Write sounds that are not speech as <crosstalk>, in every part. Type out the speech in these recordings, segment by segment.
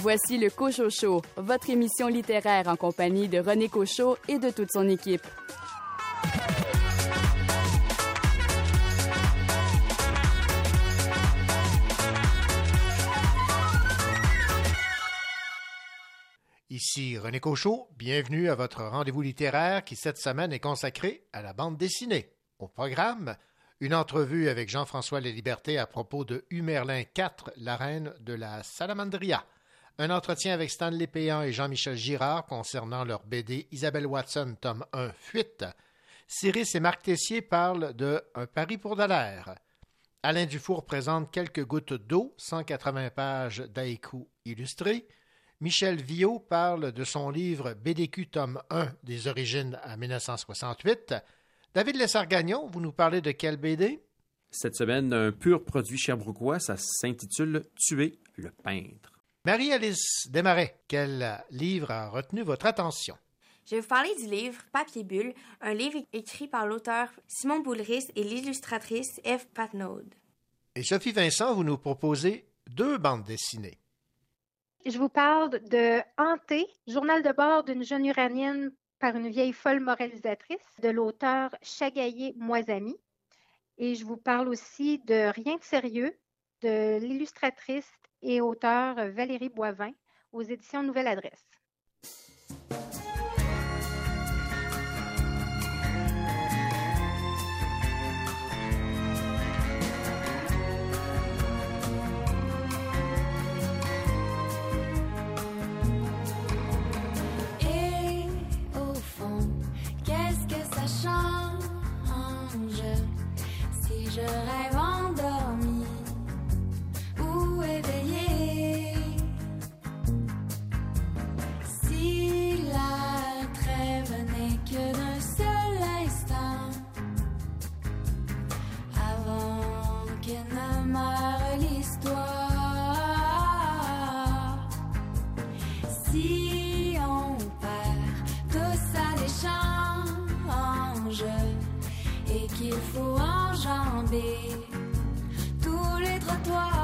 Voici le Cochot Show, votre émission littéraire en compagnie de René Cochot et de toute son équipe. Ici René Cochot, bienvenue à votre rendez-vous littéraire qui cette semaine est consacré à la bande dessinée. Au programme, une entrevue avec Jean-François Laliberté à propos de Humerlin IV, la reine de la Salamandria. Un entretien avec Stanley Péan et Jean-Michel Girard concernant leur BD Isabelle Watson, tome 1, Fuite. Cyrus et Marc Tessier parlent de Un pari pour Dallaire. Alain Dufour présente quelques gouttes d'eau, 180 pages d'haïku illustrés. Michel Viau parle de son livre BDQ tome 1 des origines à 1968. David Lessargagnon, vous nous parlez de quel BD? Cette semaine, un pur produit cherbrouquois, ça s'intitule Tuer le peintre. Marie-Alice Desmarais, quel livre a retenu votre attention? Je vais vous parler du livre Papier Bulle, un livre écrit par l'auteur Simon Boulris et l'illustratrice Eve Patnaud. Et Sophie Vincent, vous nous proposez deux bandes dessinées. Je vous parle de Hanté, journal de bord d'une jeune uranienne par une vieille folle moralisatrice de l'auteur Chagaillé Moisami. Et je vous parle aussi de Rien de sérieux de l'illustratrice et auteure Valérie Boivin aux éditions Nouvelle Adresse. je rêve tous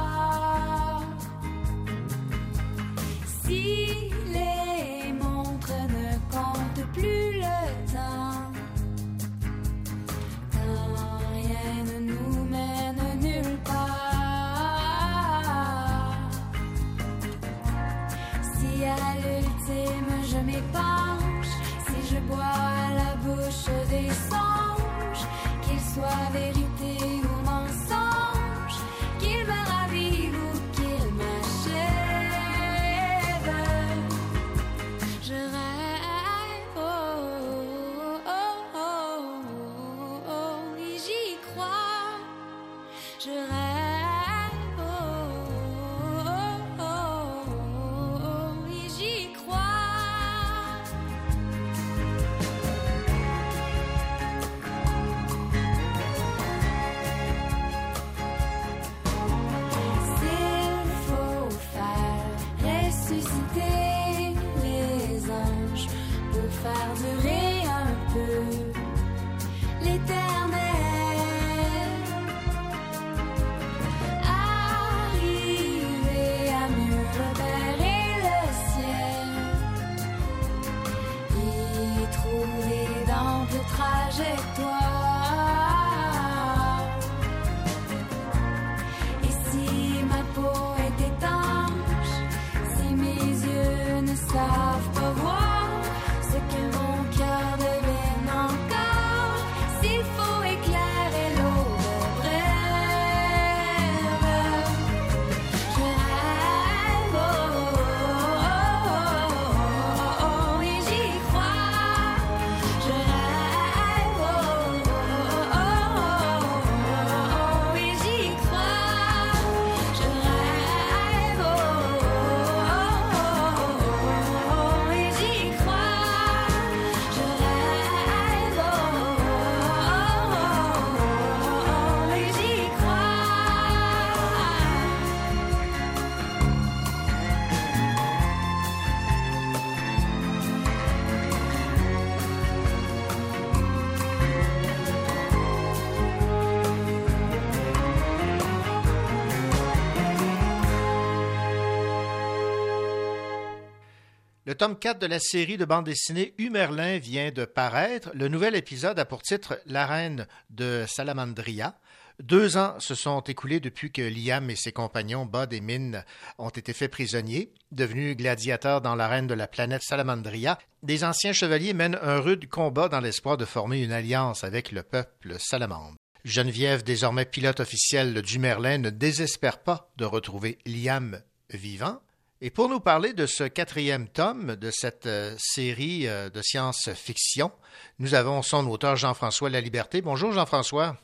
Le tome 4 de la série de bande dessinée Humerlin vient de paraître. Le nouvel épisode a pour titre La reine de Salamandria. Deux ans se sont écoulés depuis que Liam et ses compagnons Bud et Min ont été faits prisonniers. Devenus gladiateurs dans l'arène de la planète Salamandria, des anciens chevaliers mènent un rude combat dans l'espoir de former une alliance avec le peuple salamandre. Geneviève, désormais pilote officielle du Merlin, ne désespère pas de retrouver Liam vivant. Et pour nous parler de ce quatrième tome de cette euh, série euh, de science-fiction, nous avons son auteur Jean-François Laliberté. Bonjour Jean-François.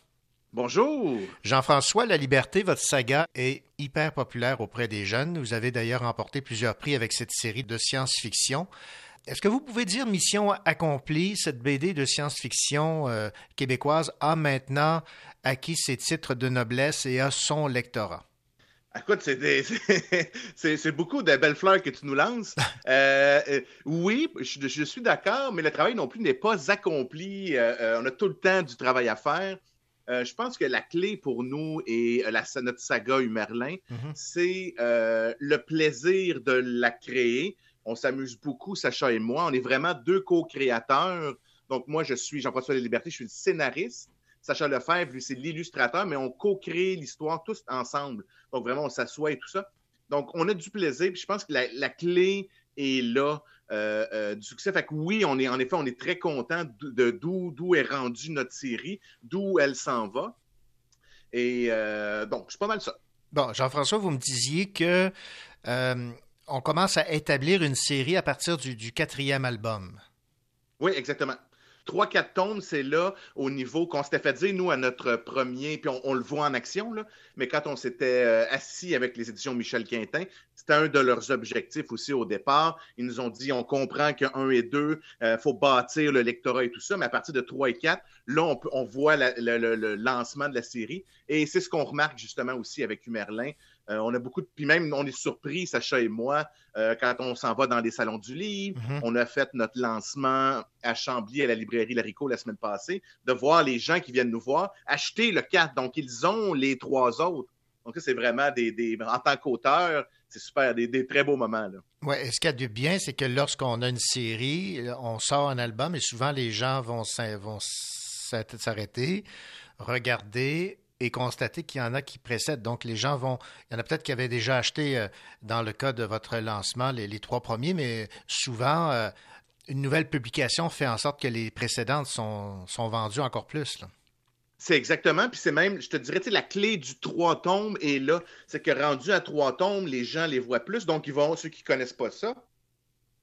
Bonjour. Jean-François La Liberté, votre saga est hyper populaire auprès des jeunes. Vous avez d'ailleurs remporté plusieurs prix avec cette série de science-fiction. Est-ce que vous pouvez dire mission accomplie, cette BD de science-fiction euh, québécoise a maintenant acquis ses titres de noblesse et a son lectorat? Écoute, <laughs> c'est, c'est, c'est beaucoup de belles fleurs que tu nous lances. <laughs> Euh, euh, oui, je, je suis d'accord, mais le travail non plus n'est pas accompli. Euh, on a tout le temps du travail à faire. Euh, je pense que la clé pour nous et la, notre saga Humerlin, Mhm. c'est euh, le plaisir de la créer. On s'amuse beaucoup, Sacha et moi. On est vraiment deux co-créateurs. Donc, moi, je suis Jean-François Liberté, je suis le scénariste. Sacha Lefebvre, lui, c'est l'illustrateur, mais on co-crée l'histoire tous ensemble. Donc, vraiment, on s'assoit et tout ça. Donc, on a du plaisir. Puis je pense que la, la clé est là euh, euh, du succès. Fait que oui, on est, en effet, on est très content de, d'où, d'où est rendue notre série, d'où elle s'en va. Et euh, donc, c'est pas mal ça. Bon, Jean-François, vous me disiez que on commence à établir une série à partir du, du quatrième album. Oui, exactement. Trois, quatre tomes, c'est là au niveau qu'on s'était fait dire, nous, à notre premier, puis on, le voit en action, mais quand on s'était euh, assis avec les éditions Michel Quintin, c'était un de leurs objectifs aussi au départ. Ils nous ont dit, on comprend que 1 et 2, il faut bâtir le lectorat et tout ça, mais à partir de 3 et 4, là, on, voit le lancement de la série. Et c'est ce qu'on remarque justement aussi avec Humerlin. Euh, on a beaucoup de... Puis même, on est surpris, Sacha et moi, euh, quand on s'en va dans les salons du livre, Mhm. on a fait notre lancement à Chambly, à la librairie Larico la semaine passée, de voir les gens qui viennent nous voir acheter le 4. Donc, ils ont les trois autres. Donc, ça, c'est vraiment des, des- En tant qu'auteur, c'est super, des, des très beaux moments. Là. Ouais, et ce qu'il y a de bien, c'est que lorsqu'on a une série, euh, on sort un album et souvent les gens vont s'arrêter, regarder et constater qu'il y en a qui précèdent. Donc les gens vont, il y en a peut-être qui avaient déjà acheté euh, dans le cas de votre lancement les, trois premiers, mais souvent euh, une nouvelle publication fait en sorte que les précédentes sont, sont vendues encore plus. C'est exactement, puis c'est même, je te dirais, la clé du trois tomes est là. C'est que rendu à trois tomes, les gens les voient plus. Donc, ils vont, ceux qui connaissent pas ça,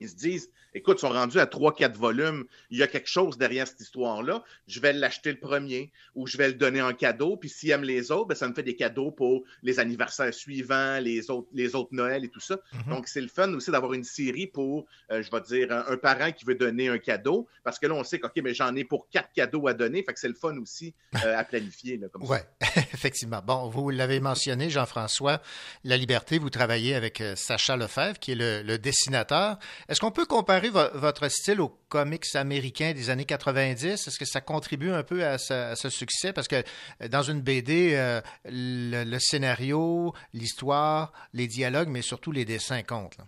ils se disent, écoute, ils sont rendus à trois, quatre volumes. Il y a quelque chose derrière cette histoire-là. Je vais l'acheter le premier ou je vais le donner en cadeau. Puis s'ils aiment les autres, ben, ça me fait des cadeaux pour les anniversaires suivants, les autres, les autres Noëls et tout ça. Mhm. Donc, c'est le fun aussi d'avoir une série pour, euh, je vais dire, un, un parent qui veut donner un cadeau. Parce que là, on sait que, OK, mais j'en ai pour quatre cadeaux à donner. Fait que c'est le fun aussi euh, à planifier. Là, comme ça. Oui, <laughs> effectivement. Bon, vous l'avez mentionné, Jean-François, La Liberté, vous travaillez avec euh, Sacha Lefebvre, qui est le, le dessinateur. Est-ce qu'on peut comparer vo- votre style aux comics américains des années 90? Est-ce que ça contribue un peu à ce, succès? Parce que euh, dans une BD, euh, le, scénario, l'histoire, les dialogues, mais surtout les dessins comptent.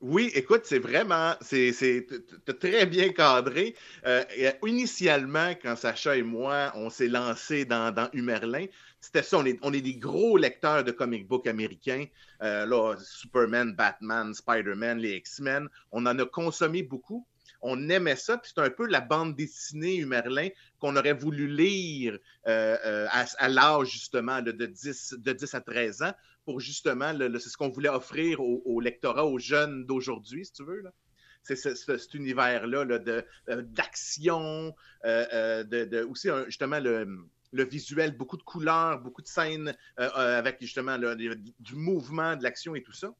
Oui, écoute, c'est vraiment, c'est, très bien cadré. Euh, initialement, quand Sacha et moi, on s'est lancé dans, dans Humerlin, c'était ça, on est, on est des gros lecteurs de comic book américains. Euh, là, Superman, Batman, Spider-Man, les X-Men, on en a consommé beaucoup. On aimait ça, puis c'est un peu la bande dessinée Humerlin qu'on aurait voulu lire euh, euh, à, à l'âge justement là, de, 10, de 10 à 13 ans pour justement, le- le- c'est ce qu'on voulait offrir au, au lectorat, aux jeunes d'aujourd'hui, si tu veux. là. C'est ce- ce- cet univers-là là, de, euh, d'action, euh, euh, de, de- aussi un- justement le, le visuel, beaucoup de couleurs, beaucoup de scènes euh, euh, avec justement du mouvement, de l'action et tout ça.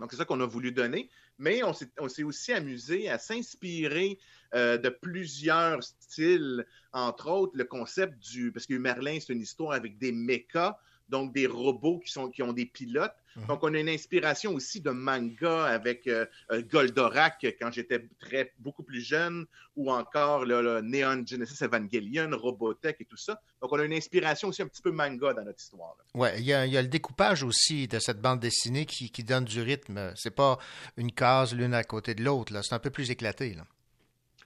Donc, c'est ça qu'on a voulu donner. Mais on s'est, aussi amusé à s'inspirer euh, de plusieurs styles, entre autres le concept du. Parce que Merlin, c'est une histoire avec des mechas, donc des robots qui ont des pilotes. Mhm. Donc, on a une inspiration aussi de manga avec euh, euh, Goldorak quand j'étais très beaucoup plus jeune, ou encore le, le Neon Genesis Evangelion, Robotech et tout ça. Donc, on a une inspiration aussi un petit peu manga dans notre histoire. Ouais, il y, a, il y a le découpage aussi de cette bande dessinée qui, qui donne du rythme. C'est pas une case l'une à côté de l'autre. là. C'est un peu plus éclaté. Là.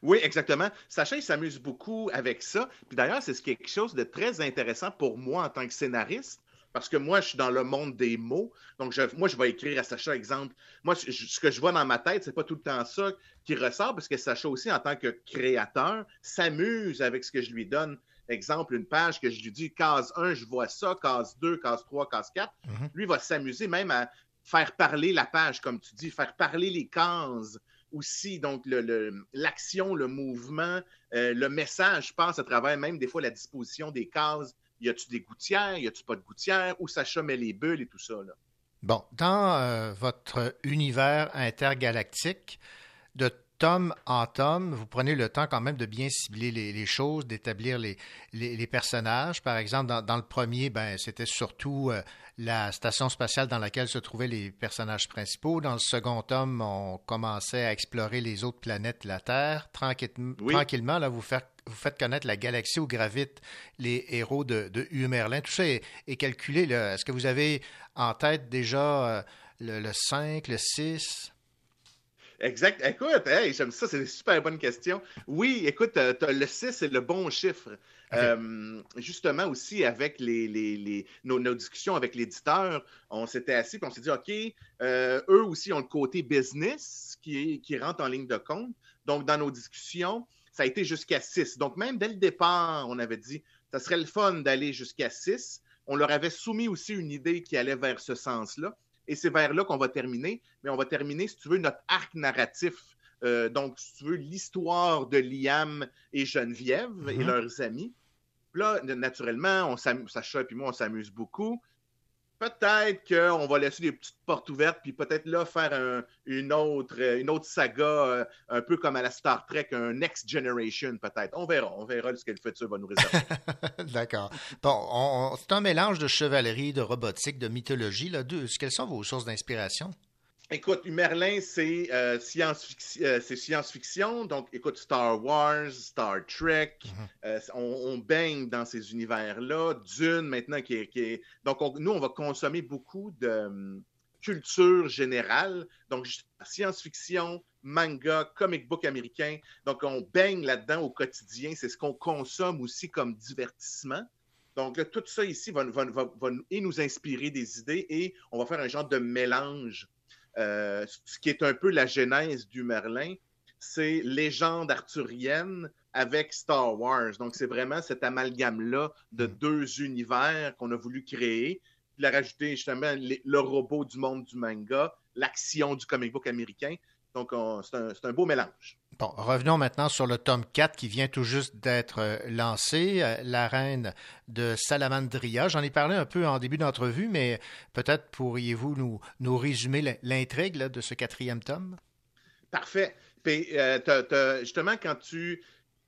Oui, exactement. Sacha, il s'amuse beaucoup avec ça. Puis d'ailleurs, c'est quelque chose de très intéressant pour moi en tant que scénariste, parce que moi, je suis dans le monde des mots. Donc, je- moi, je vais écrire à Sacha, exemple. Moi, je- ce que je vois dans ma tête, c'est pas tout le temps ça qui ressort, parce que Sacha aussi, en tant que créateur, s'amuse avec ce que je lui donne. Exemple, une page que je lui dis, case 1, je vois ça, case 2, case 3, case 4. Mhm. Lui va s'amuser même à faire parler la page, comme tu dis, faire parler les cases aussi. Donc, le- le- l'action, le, mouvement, euh, le message passe à travers même des fois la disposition des cases. Y a-tu des gouttières? Y a-tu pas de gouttières? Où Sacha met les bulles et tout ça? Là? Bon, dans euh, votre univers intergalactique, de tome en tome, vous prenez le temps quand même de bien cibler les, les choses, d'établir les, les- les personnages. Par exemple, dans, dans le premier, ben, c'était surtout euh, la station spatiale dans laquelle se trouvaient les personnages principaux. Dans le second tome, on commençait à explorer les autres planètes de la Terre. Tranquille- Oui. Tranquillement, là, vous faites, vous faites connaître la galaxie où gravitent les héros de, de Hugh Merlin. Tout ça est, est calculé. Est-ce que vous avez en tête déjà euh, le, le 5, le 6? Exact. Écoute, hey, j'aime ça, c'est une super bonne question. Oui, écoute, euh, le 6, c'est le bon chiffre. Euh, justement aussi avec les, les- les- nos, nos discussions avec l'éditeur, on s'était assis et on s'est dit, OK, euh, eux aussi ont le côté business qui, qui rentre en ligne de compte. Donc, dans nos discussions, ça a été jusqu'à 6. Donc, même dès le départ, on avait dit, ça serait le fun d'aller jusqu'à 6. On leur avait soumis aussi une idée qui allait vers ce sens-là. Et c'est vers là qu'on va terminer. Mais on va terminer, si tu veux, notre arc narratif. Euh, donc, si tu veux, l'histoire de Liam et Geneviève et Mhm. leurs amis. Là, naturellement, on s'amuse, Sacha et moi, on s'amuse beaucoup. Peut-être qu'on va laisser des petites portes ouvertes, puis peut-être là faire un- une, autre, euh, une autre saga, euh, un peu comme à la Star Trek, un Next Generation, peut-être. On verra, on verra ce que le futur va nous réserver. <laughs> D'accord. Bon, on- on- c'est un mélange de chevalerie, de robotique, de mythologie. Là. Deux, quelles sont vos sources d'inspiration? Écoute, Merlin, c'est euh, science-fiction, euh, c'est science-fiction. Donc, écoute, Star Wars, Star Trek, Mhm. euh, on, on baigne dans ces univers-là. Dune, maintenant, qui est. qui est- Donc, on- nous, on va consommer beaucoup de hum, culture générale. Donc, science-fiction, manga, comic book américain. Donc, on baigne là-dedans au quotidien. C'est ce qu'on consomme aussi comme divertissement. Donc, là, tout ça ici va, va- va- va nous- et nous inspirer des idées et on va faire un genre de mélange. Euh, ce qui est un peu la genèse du Merlin, c'est légende arthurienne avec Star Wars. Donc, c'est vraiment cet amalgame-là de Mm. deux univers qu'on a voulu créer. Puis la rajouter justement les- le robot du monde du manga, l'action du comic book américain. Donc, on- c'est un, c'est un beau mélange. Bon, revenons maintenant sur le tome 4 qui vient tout juste d'être euh, lancé, euh, La Reine de Salamandria. J'en ai parlé un peu en début d'entrevue, mais peut-être pourriez-vous nous, nous résumer l'intrigue de ce quatrième tome? Parfait. Puis, euh, justement, quand tu.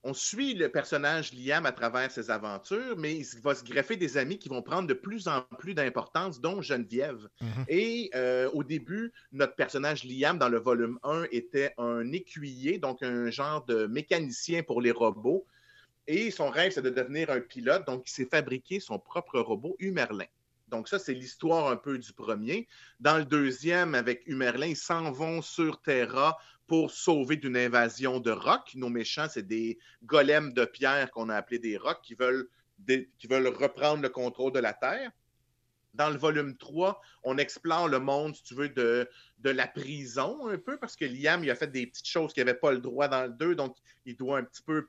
On suit le personnage Liam à travers ses aventures, mais il va se greffer des amis qui vont prendre de plus en plus d'importance, dont Geneviève. Mhm. Et euh, au début, notre personnage Liam, dans le volume 1, était un écuyer, donc un genre de mécanicien pour les robots. Et son rêve, c'est de devenir un pilote, donc il s'est fabriqué son propre robot, Humerlin. Donc ça, c'est l'histoire un peu du premier. Dans le deuxième, avec Humerlin, ils s'en vont sur Terra pour sauver d'une invasion de rocs. Nos méchants, c'est des golems de pierre qu'on a appelés des rocs qui veulent, reprendre le contrôle de la Terre. Dans le volume 3, on explore le monde, si tu veux, de, de la prison un peu, parce que Liam, il a fait des petites choses qu'il n'avait pas le droit dans le 2, donc il doit un petit peu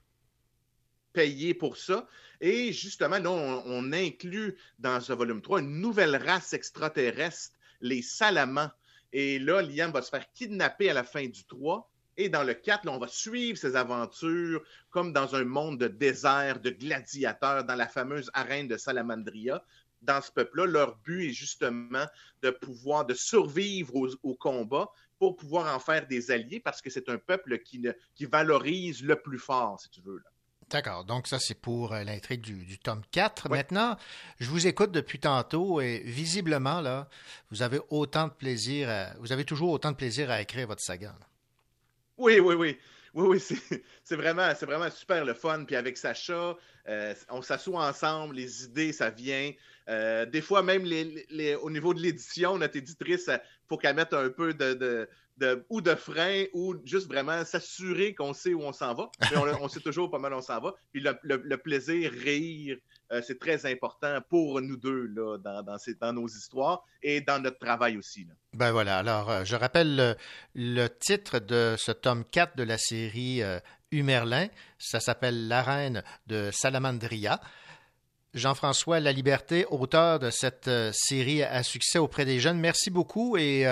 payer pour ça. Et justement, là, on, on inclut dans ce volume 3 une nouvelle race extraterrestre, les Salamans. Et là, Liam va se faire kidnapper à la fin du 3. Et dans le 4, là, on va suivre ses aventures comme dans un monde de désert, de gladiateurs, dans la fameuse arène de Salamandria. Dans ce peuple-là, leur but est justement de pouvoir, de survivre au, combat pour pouvoir en faire des alliés parce que c'est un peuple qui, ne- valorise le plus fort, si tu veux. D'accord. Donc, ça, c'est pour euh, l'intrigue du, du tome 4. Maintenant, je vous écoute depuis tantôt et visiblement, là, vous avez autant de plaisir, à- vous avez toujours autant de plaisir à écrire votre saga. là. Oui, oui, oui. Oui, oui, <laughs> c'est vraiment, c'est vraiment super le fun. Puis avec Sacha, euh, on s'assoit ensemble, les idées, ça vient. Euh, des fois, même les, les- au niveau de l'édition, notre éditrice, il faut qu'elle mette un peu de, de- ou de frein ou juste vraiment s'assurer qu'on sait où on s'en va. On, sait toujours pas mal où on s'en va. Puis le, plaisir, rire, euh, c'est très important pour nous deux là, dans, dans, nos histoires et dans notre travail aussi. Ben voilà. Alors, euh, je rappelle le, titre de ce tome 4 de la série euh, Humerlin. Ça s'appelle La Reine de Salamandria. Jean-François Laliberté, auteur de cette série à succès auprès des jeunes. Merci beaucoup et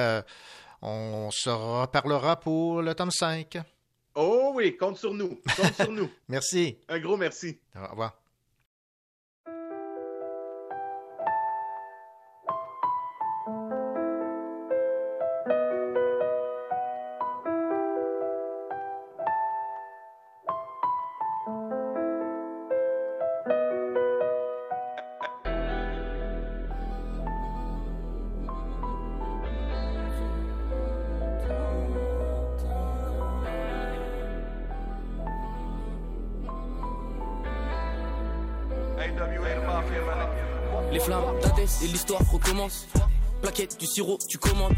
on se reparlera pour le tome 5. Oh oui, compte sur nous. Compte sur nous. <laughs> Merci. Un gros merci. Au revoir. Plaquette, du sirop, tu commandes.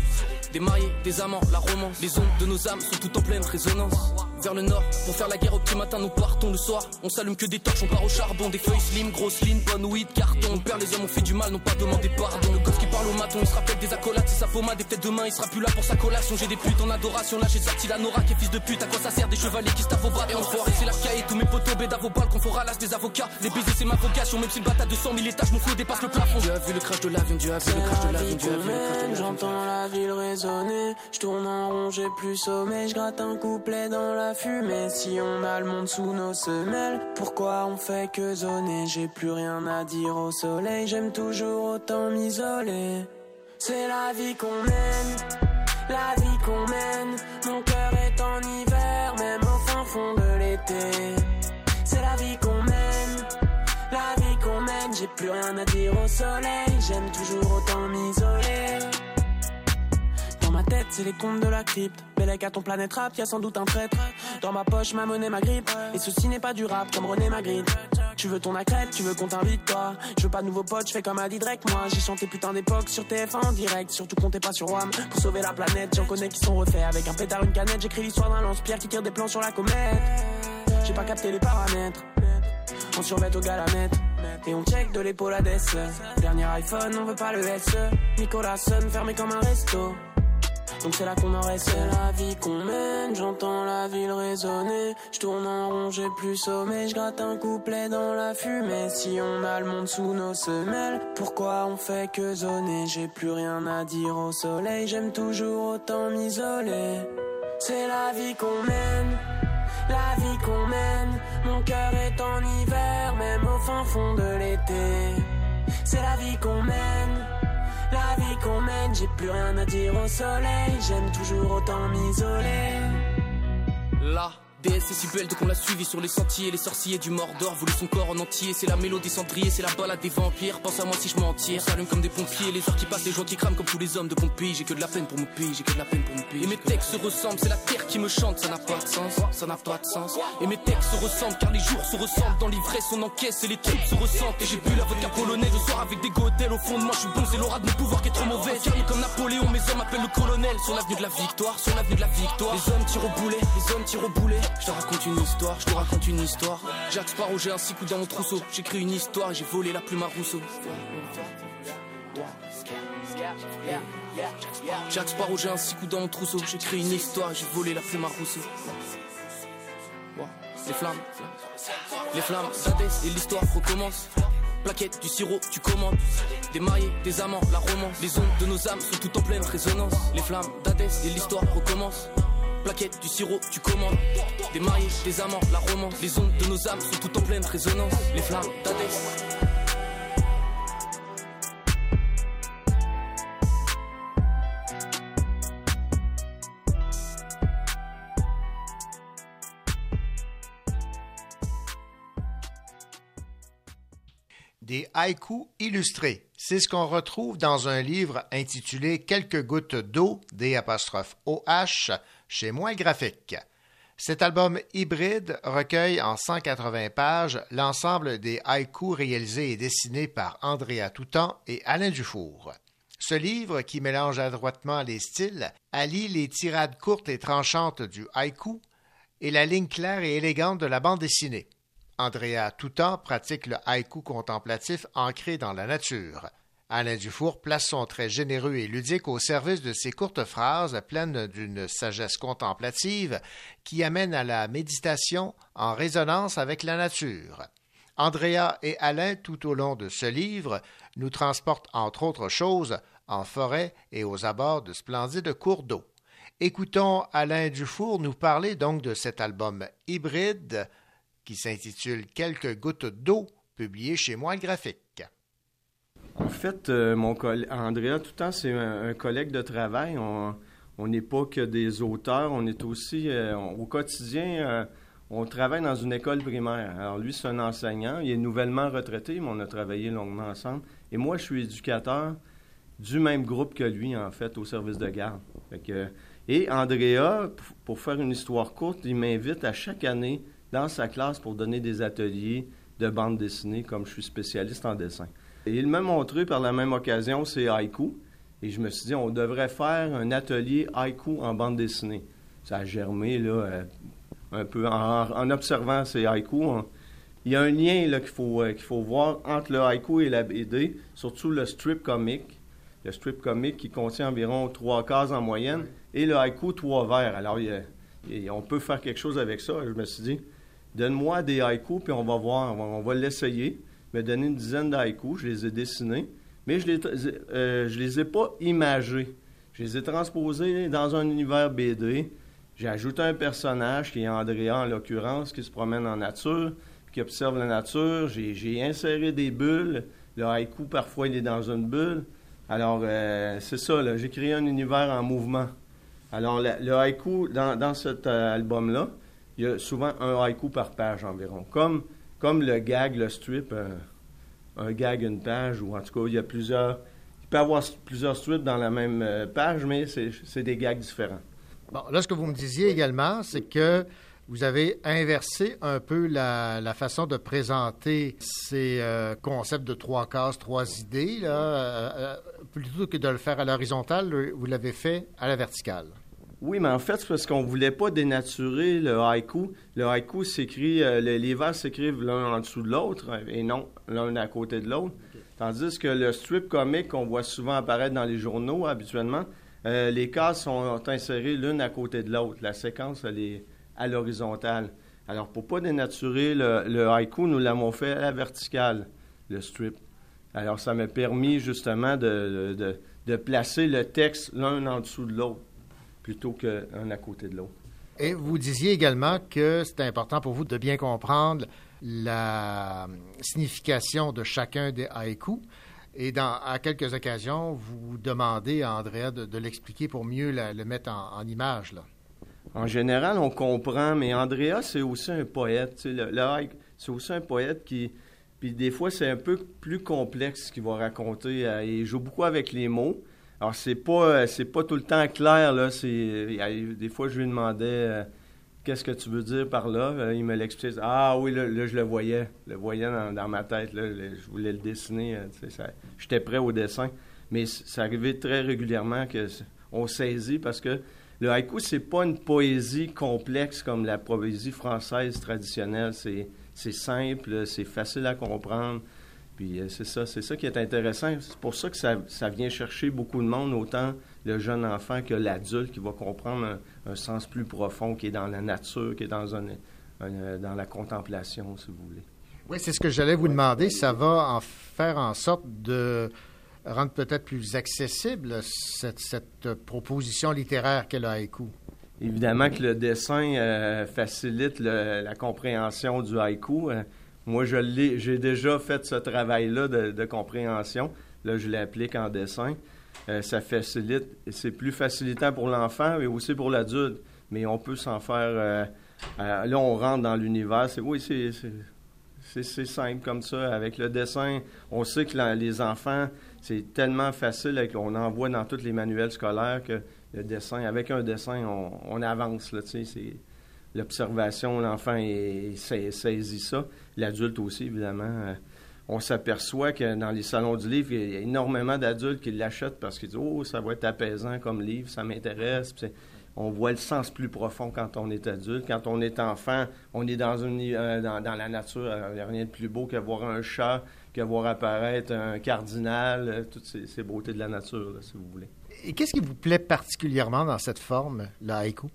Des mariés, des amants, la romance. Les ondes de nos âmes sont toutes en pleine résonance. Vers le nord, pour faire la guerre au petit matin, nous partons le soir. On s'allume que des torches, on part au charbon. Des feuilles slim, grosses lignes, bonne weed, carton. On perd les hommes, on fait du mal, n'ont pas demandé pardon. Le gosse qui parle au maton, il se rappelle des accolades, c'est sa pommade. Et peut-être demain, il sera plus là pour sa collation. J'ai des putes en adoration, là j'ai sorti la Nora qui est fils de pute. À quoi ça sert des chevaliers qui se tapent au bras et enfoirés, c'est la caille. Tous mes potos béda vos balles, qu'on fera l'as des avocats. Les baisers, c'est ma vocation, même si le bâtard de 200 000 étages, mon flot dépasse le plafond. Dieu a vu le crash de l'avion, Dieu a vu le crash de l'avion, Dieu a vu le crash de l'avion. J'entends la ville résonner, je tourne en rond, j'ai plus sommeil, je gratte un couplet dans la fumée. Si on a le monde sous nos semelles, pourquoi on fait que zoner? J'ai plus rien à dire au soleil, j'aime toujours autant m'isoler. C'est la vie qu'on mène, la vie qu'on mène. Mon cœur est en hiver, même au fin fond de l'été. C'est la vie qu'on mène, la vie qu'on mène. J'ai plus rien à dire au soleil, j'aime toujours autant m'isoler. C'est les contes de la crypte. Bellec à ton planète rap, y a sans doute un traître. Dans ma poche, ma monnaie, ma grippe. Et ceci n'est pas du rap, comme René Magritte. Tu veux ton accrète, tu veux qu'on t'invite, toi. Je veux pas de nouveaux potes, je fais comme Adi Drake, moi. J'ai chanté putain d'époque sur TF1 en direct. Surtout comptez pas sur WAM pour sauver la planète. J'en connais qui sont refaits avec un pétard, une canette. J'écris l'histoire d'un lance-pierre qui tire des plans sur la comète. J'ai pas capté les paramètres. On survêt au galamètre. Et on check de l'épaule à Dernier iPhone, on veut pas le SE. Nicolas sonne fermé comme un resto. Donc c'est là qu'on reste. C'est la vie qu'on mène, j'entends la ville résonner. Je tourne en rond, j'ai plus sommeil. Je gratte un couplet dans la fumée. Si on a le monde sous nos semelles, pourquoi on fait que zoner? J'ai plus rien à dire au soleil, j'aime toujours autant m'isoler. C'est la vie qu'on mène, la vie qu'on mène. Mon cœur est en hiver, même au fin fond de l'été. C'est la vie qu'on mène. La vie j'ai plus rien à dire au soleil, j'aime toujours autant m'isoler. La déesse est si belle donc on l'a suivi sur les sentiers. Les sorciers du Mordor voulaient son corps en entier. C'est la mélodie des cendriers, c'est la balade des vampires. Pense à moi si je m'en tire, s'allume comme des pompiers. Les heures qui passent, les gens qui crament comme tous les hommes de Pompéi. J'ai que de la peine pour mon pays, j'ai que de la peine pour mon pays Et mes textes se ressemblent, c'est la terre qui me chante. Ça n'a pas de sens, ça n'a pas de sens. Et mes textes se ressemblent car les jours se ressemblent. Dans l'ivresse on encaisse et les trucs se ressentent. Et j'ai bu la vodka polonais le soir avec des godels Au fond de moi. Je suis bon, c'est l'aura de mon pouvoir qui est trop mauvaise Carré comme Napoléon, mes hommes appellent le colonel. Sur l'avenue de la victoire, sur l'avenue de la victoire. Les hommes tirent au boulet, les hommes tirent au boulet Je te raconte une histoire, je te raconte une histoire. Jacques Sparrow, j'ai un six coups dans mon trousseau. J'écris une histoire, j'ai volé la plume à Rousseau. Jacques Sparrow, j'ai un six coups dans mon trousseau. J'écris une histoire, j'ai volé la plume à Rousseau. Les flammes, les flammes. d'Hadès et l'histoire recommence. Plaquette, du sirop, tu commandes. Des mariés, des amants, la romance. Les ondes de nos âmes sont toutes en pleine résonance. Les flammes d'Hadès et l'histoire recommence Plaquette, du sirop, tu commandes. Des mariés, des amants, la romance. Les ondes de nos âmes sont toutes en pleine résonance. Les flammes d'Hadès. Des haïkus illustrés. C'est ce qu'on retrouve dans un livre intitulé Quelques gouttes d'eau, des OH, chez Moins Graphique. Cet album hybride recueille en 180 pages l'ensemble des haïkus réalisés et dessinés par Andrea Toutan et Alain Dufour. Ce livre, qui mélange adroitement les styles, allie les tirades courtes et tranchantes du haïku et la ligne claire et élégante de la bande dessinée. Andrea Toutan pratique le haïku contemplatif ancré dans la nature. Alain Dufour place son trait généreux et ludique au service de ces courtes phrases pleines d'une sagesse contemplative qui amène à la méditation en résonance avec la nature. Andrea et Alain, tout au long de ce livre, nous transportent entre autres choses en forêt et aux abords de splendides cours d'eau. Écoutons Alain Dufour nous parler donc de cet album hybride qui s'intitule Quelques gouttes d'eau, publié chez Moi Graphique. En fait, euh, mon collègue, Andrea, tout le temps, c'est un, collègue de travail. On n'est pas que des auteurs, on est aussi, euh, au quotidien, euh, on travaille dans une école primaire. Alors lui, c'est un enseignant, il est nouvellement retraité, mais on a travaillé longuement ensemble. Et moi, je suis éducateur du même groupe que lui, en fait, au service de garde. et Andrea, pour faire une histoire courte, il m'invite à chaque année dans sa classe pour donner des ateliers de bande dessinée, comme je suis spécialiste en dessin. Et il m'a montré par la même occasion ses haïkus. Et je me suis dit, on devrait faire un atelier haïku en bande dessinée. Ça a germé, là, euh, un peu. En, observant ces haïkus, il y a un lien qu'il faut, euh, faut voir entre le haïku et la BD, surtout le strip comique. Le strip comique qui contient environ trois cases en moyenne, et le haïku, trois vers. Alors, on peut faire quelque chose avec ça. Je me suis dit, donne-moi des haïkus, puis on va voir, on va, l'essayer. M'a donné une dizaine d'haïkus, je les ai dessinés, mais je les, euh, les ai pas imagés. Je les ai transposés dans un univers BD. J'ai ajouté un personnage qui est Andrea en l'occurrence, qui se promène en nature, qui observe la nature. J'ai inséré des bulles. Le haïku, parfois, il est dans une bulle. Alors, euh, c'est ça, j'ai créé un univers en mouvement. Alors, le, haïku, dans, dans cet euh, album-là, il y a souvent un haïku par page environ. Comme, comme le gag, le strip, un, gag, une page, ou en tout cas, il y a plusieurs. Il peut y avoir plusieurs strips dans la même euh, page, mais c'est des gags différents. Bon, là, ce que vous me disiez également, c'est que vous avez inversé un peu la, façon de présenter ces euh, concepts de trois cases, trois idées. Là, euh, plutôt que de le faire à l'horizontale, vous l'avez fait à la verticale. Oui, mais en fait, c'est parce qu'on ne voulait pas dénaturer le haïku. Le haïku s'écrit, euh, les, vers s'écrivent l'un en dessous de l'autre et non l'un à côté de l'autre. Tandis que le strip comique qu'on voit souvent apparaître dans les journaux habituellement, euh, les cases sont insérées l'une à côté de l'autre. La séquence, elle est à l'horizontale. Alors, pour pas dénaturer le, le haïku, nous l'avons fait à la verticale, le strip. Alors, ça m'a permis justement de, de placer le texte l'un en dessous de l'autre plutôt qu'un à côté de l'autre. Et vous disiez également que c'était important pour vous de bien comprendre la signification de chacun des haïkus. Et dans, à quelques occasions, vous demandez à Andrea de, l'expliquer pour mieux le mettre en, image. Là. En général, on comprend, mais Andrea, c'est aussi un poète. Le, c'est aussi un poète qui. Puis des fois, c'est un peu plus complexe ce qu'il va raconter. Euh, il joue beaucoup avec les mots. Alors, c'est pas, euh, c'est pas tout le temps clair, là. C'est, des fois, je lui demandais euh, qu'est-ce que tu veux dire par là? Euh, il me l'expliquait. Ah oui, là, je le voyais. Je le voyais dans, ma tête. Je voulais le dessiner. j'étais prêt au dessin. Mais ça arrivait très régulièrement qu'on saisit parce que le haïku, c'est pas une poésie complexe comme la poésie française traditionnelle. C'est simple, c'est facile à comprendre. Puis euh, c'est ça, c'est ça qui est intéressant. C'est pour ça que ça, vient chercher beaucoup de monde, autant le jeune enfant que l'adulte qui va comprendre un, sens plus profond, qui est dans la nature, qui est dans, un, dans la contemplation, si vous voulez. Oui, c'est ce que j'allais vous demander. Ça va en faire en sorte de rendre peut-être plus accessible cette, proposition littéraire qu'est le haïku. Évidemment que le dessin euh, facilite la compréhension du haïku. Euh, moi, je l'ai, j'ai déjà fait ce travail-là de, compréhension. Là, je l'applique en dessin. Euh, ça facilite, c'est plus facilitant pour l'enfant et aussi pour l'adulte. Mais on peut s'en faire. Euh, là, on rentre dans l'univers. C'est, oui, c'est, simple comme ça. Avec le dessin, on sait que les enfants, c'est tellement facile. avec- on en voit dans tous les manuels scolaires que le dessin, avec un dessin, on, avance. Là, c'est l'observation, l'enfant saisit ça. L'adulte aussi, évidemment. Euh, on s'aperçoit que dans les salons du livre, il y a énormément d'adultes qui l'achètent parce qu'ils disent Oh, ça va être apaisant comme livre, ça m'intéresse. On voit le sens plus profond quand on est adulte. Quand on est enfant, on est dans, euh, la nature. Il n'y a rien de plus beau que voir un chat, que voir apparaître un cardinal, euh, toutes ces, beautés de la nature, si vous voulez. Et qu'est-ce qui vous plaît particulièrement dans cette forme, haïku?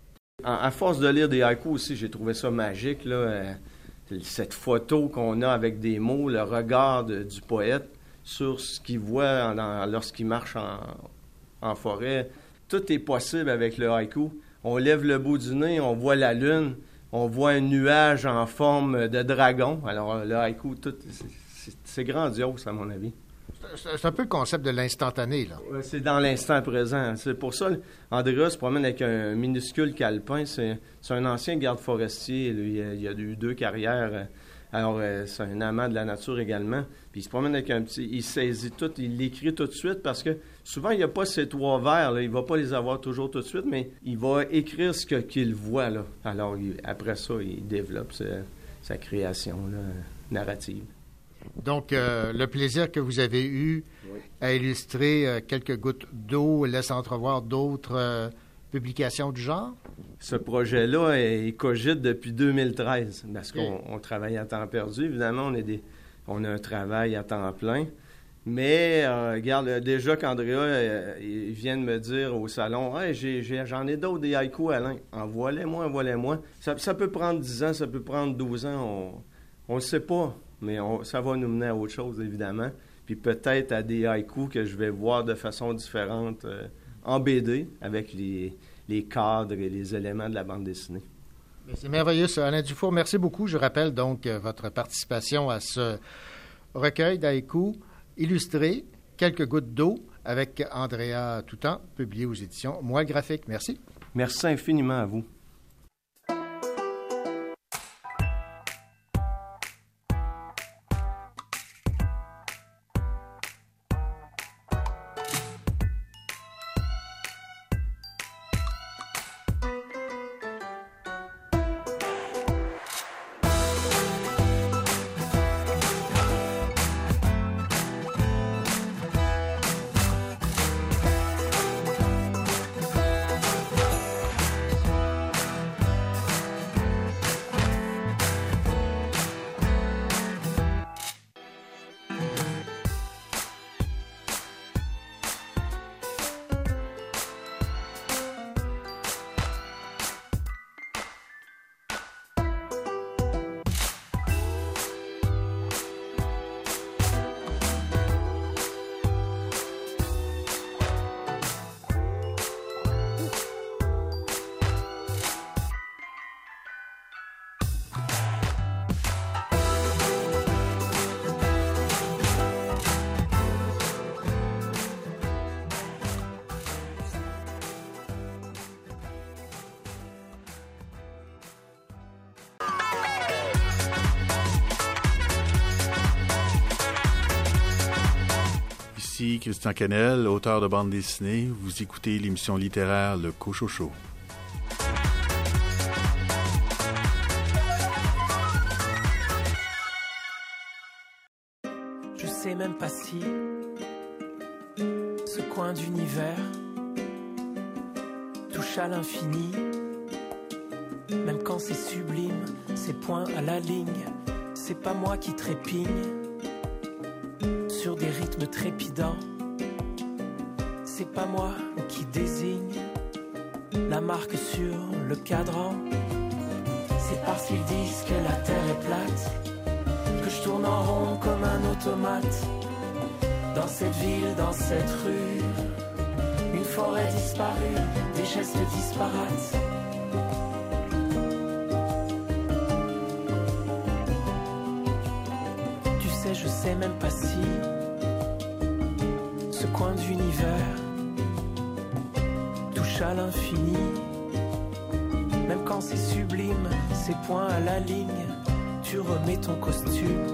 À force de lire des haïkus aussi, j'ai trouvé ça magique. Là, euh, cette photo qu'on a avec des mots, le regard du poète sur ce qu'il voit lorsqu'il marche en, forêt. Tout est possible avec le haïku. On lève le bout du nez, on voit la lune, on voit un nuage en forme de dragon. Alors le haïku, c'est grandiose à mon avis. C'est un peu le concept de l'instantané, là. C'est dans l'instant présent. C'est pour ça, Andrea se promène avec un minuscule calepin. C'est un ancien garde forestier. Lui, il a, eu deux carrières. Alors, euh, c'est un amant de la nature également. Puis il se promène avec un petit... Il saisit tout, il l'écrit tout de suite parce que souvent, il n'y a pas ces trois vers. Il ne va pas les avoir toujours tout de suite, mais il va écrire ce qu'il voit. Là. Alors, après ça, il développe sa, création narrative. Donc, euh, le plaisir que vous avez eu à illustrer euh, quelques gouttes d'eau laisse entrevoir d'autres euh, publications du genre? Ce projet-là, il il cogite depuis 2013, parce qu'on on travaille à temps perdu. Évidemment, on, est des, on a un travail à temps plein. Mais, regarde, déjà qu'Andrea, il vient de me dire au salon, hey, j'en ai, d'autres des haïkus, Alain. Envoie-les-moi, envoie-les-moi. Ça, ça peut prendre 10 ans, ça peut prendre 12 ans, on ne le sait pas. Mais on- ça va nous mener à autre chose, évidemment. Puis peut-être à des haïkus que je vais voir de façon différente euh, en BD, avec les, les cadres et les éléments de la bande dessinée. C'est merveilleux, ça. Alain Dufour, merci beaucoup. Je rappelle donc euh, votre participation à ce recueil d'haïkus illustré, Quelques gouttes d'eau, avec Andrea Toutan, publié aux éditions Moi graphique. Merci. Merci infiniment à vous. Christian Canel, auteur de bande dessinée. Vous écoutez l'émission littéraire Le Cochocho. Je sais même pas si ce coin d'univers touche à l'infini. Même quand c'est sublime, c'est point à la ligne. C'est pas moi qui trépigne trépidants. C'est pas moi qui désigne la marque sur le cadran. C'est parce qu'ils disent que la terre est plate que je tourne en rond comme un automate. Dans cette ville, dans cette rue, une forêt disparue, des gestes disparates. Tu sais, je sais même pas si l'infini. Même quand c'est sublime, c'est point à la ligne. Tu remets ton costume,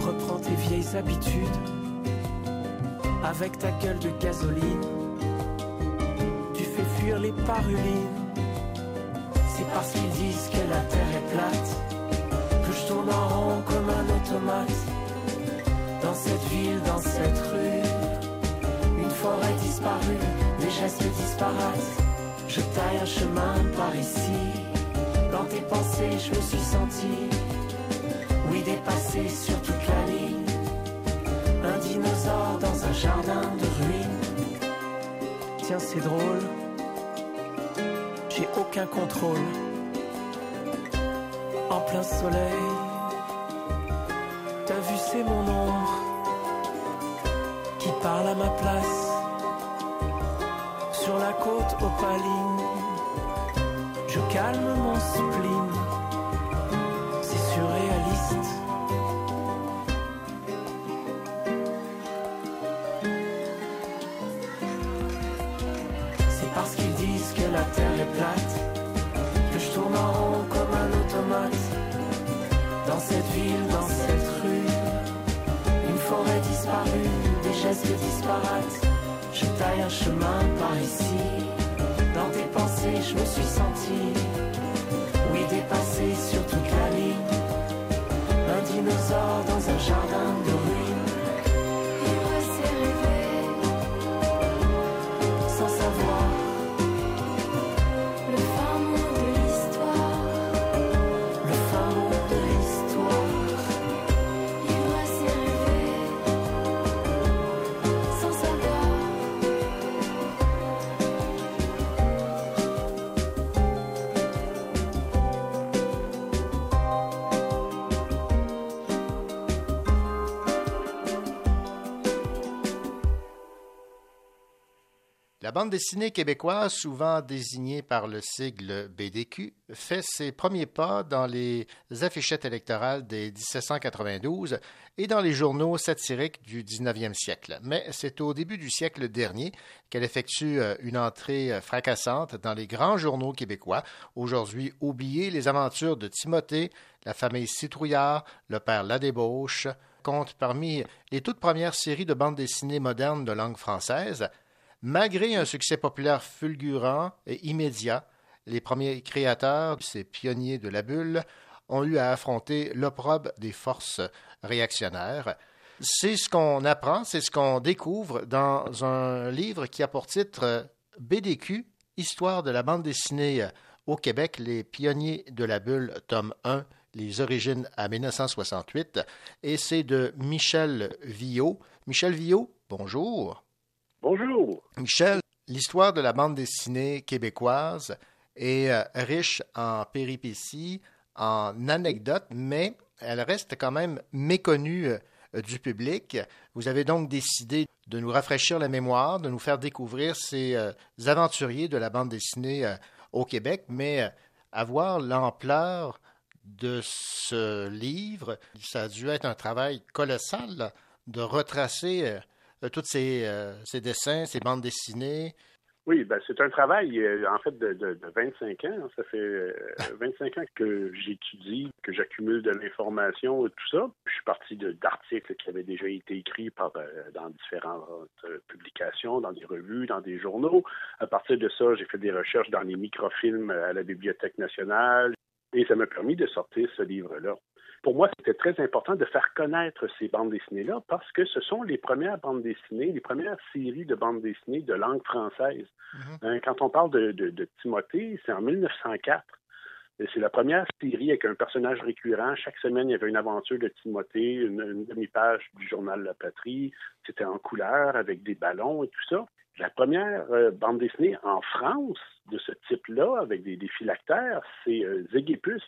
reprends tes vieilles habitudes. Avec ta gueule de gasoline, tu fais fuir les parulines. C'est parce qu'ils disent que la terre est plate que je tourne en rond comme un automate. Dans cette ville, dans cette rue, une forêt disparue, des gestes disparates. Je taille un chemin par ici. Dans tes pensées, je me suis senti, oui, dépassé sur toute la ligne. Un dinosaure dans un jardin de ruines. Tiens, c'est drôle, j'ai aucun contrôle. En plein soleil, t'as vu, c'est mon ombre qui parle à ma place. La côte opaline, je calme mon spleen. C'est surréaliste. C'est parce qu'ils disent que la terre est plate que je tourne en rond comme un automate. Dans cette ville, dans cette rue, une forêt disparue, des gestes disparates. Je taille un chemin par ici. Dans tes pensées, je me suis senti, bande dessinée québécoise, souvent désignée par le sigle BDQ, fait ses premiers pas dans les affichettes électorales des 1792 et dans les journaux satiriques du 19e siècle. Mais c'est au début du siècle dernier qu'elle effectue euh, une entrée euh, fracassante dans les grands journaux québécois, aujourd'hui oubliés les aventures de Timothée, la famille Citrouillard, le père Ladébauche, compte parmi les toutes premières séries de bandes dessinées modernes de langue française. Malgré un succès populaire fulgurant et immédiat, les premiers créateurs, ces pionniers de la bulle, ont eu à affronter l'opprobre des forces réactionnaires. C'est ce qu'on apprend, c'est ce qu'on découvre dans un livre qui a pour titre BDQ, Histoire de la bande dessinée au Québec, les pionniers de la bulle, tome 1, les origines à 1968, et c'est de Michel Villot. Michel Villot, bonjour. Bonjour. Michel, l'histoire de la bande dessinée québécoise est euh, riche en péripéties, en anecdotes, mais elle reste quand même méconnue euh, du public. Vous avez donc décidé de nous rafraîchir la mémoire, de nous faire découvrir ces euh, aventuriers de la bande dessinée au Québec, mais avoir l'ampleur de ce livre, ça a dû être un travail colossal de retracer tous ces, euh, ces dessins, ces bandes dessinées. Oui, ben, c'est un travail, euh, en fait, de, de, de 25 ans. Ça fait euh, 25 ans que j'étudie, que j'accumule de l'information et tout ça. Je suis parti d'articles qui avaient déjà été écrits par, euh, dans différentes euh, publications, dans des revues, dans des journaux. À partir de ça, j'ai fait des recherches dans les microfilms à la Bibliothèque nationale et ça m'a permis de sortir ce livre-là. Pour moi, c'était très important de faire connaître ces bandes dessinées-là parce que ce sont les premières bandes dessinées, les premières séries de bandes dessinées de langue française. Hein, quand on parle de, de- de Timothée, c'est en 1904. Et C'est la première série avec un personnage récurrent. Chaque semaine, il y avait une aventure de Timothée, une, une demi-page du journal La Patrie. C'était en couleur avec des ballons et tout ça. La première euh, bande dessinée en France de ce type-là, avec des, phylactères, c'est euh,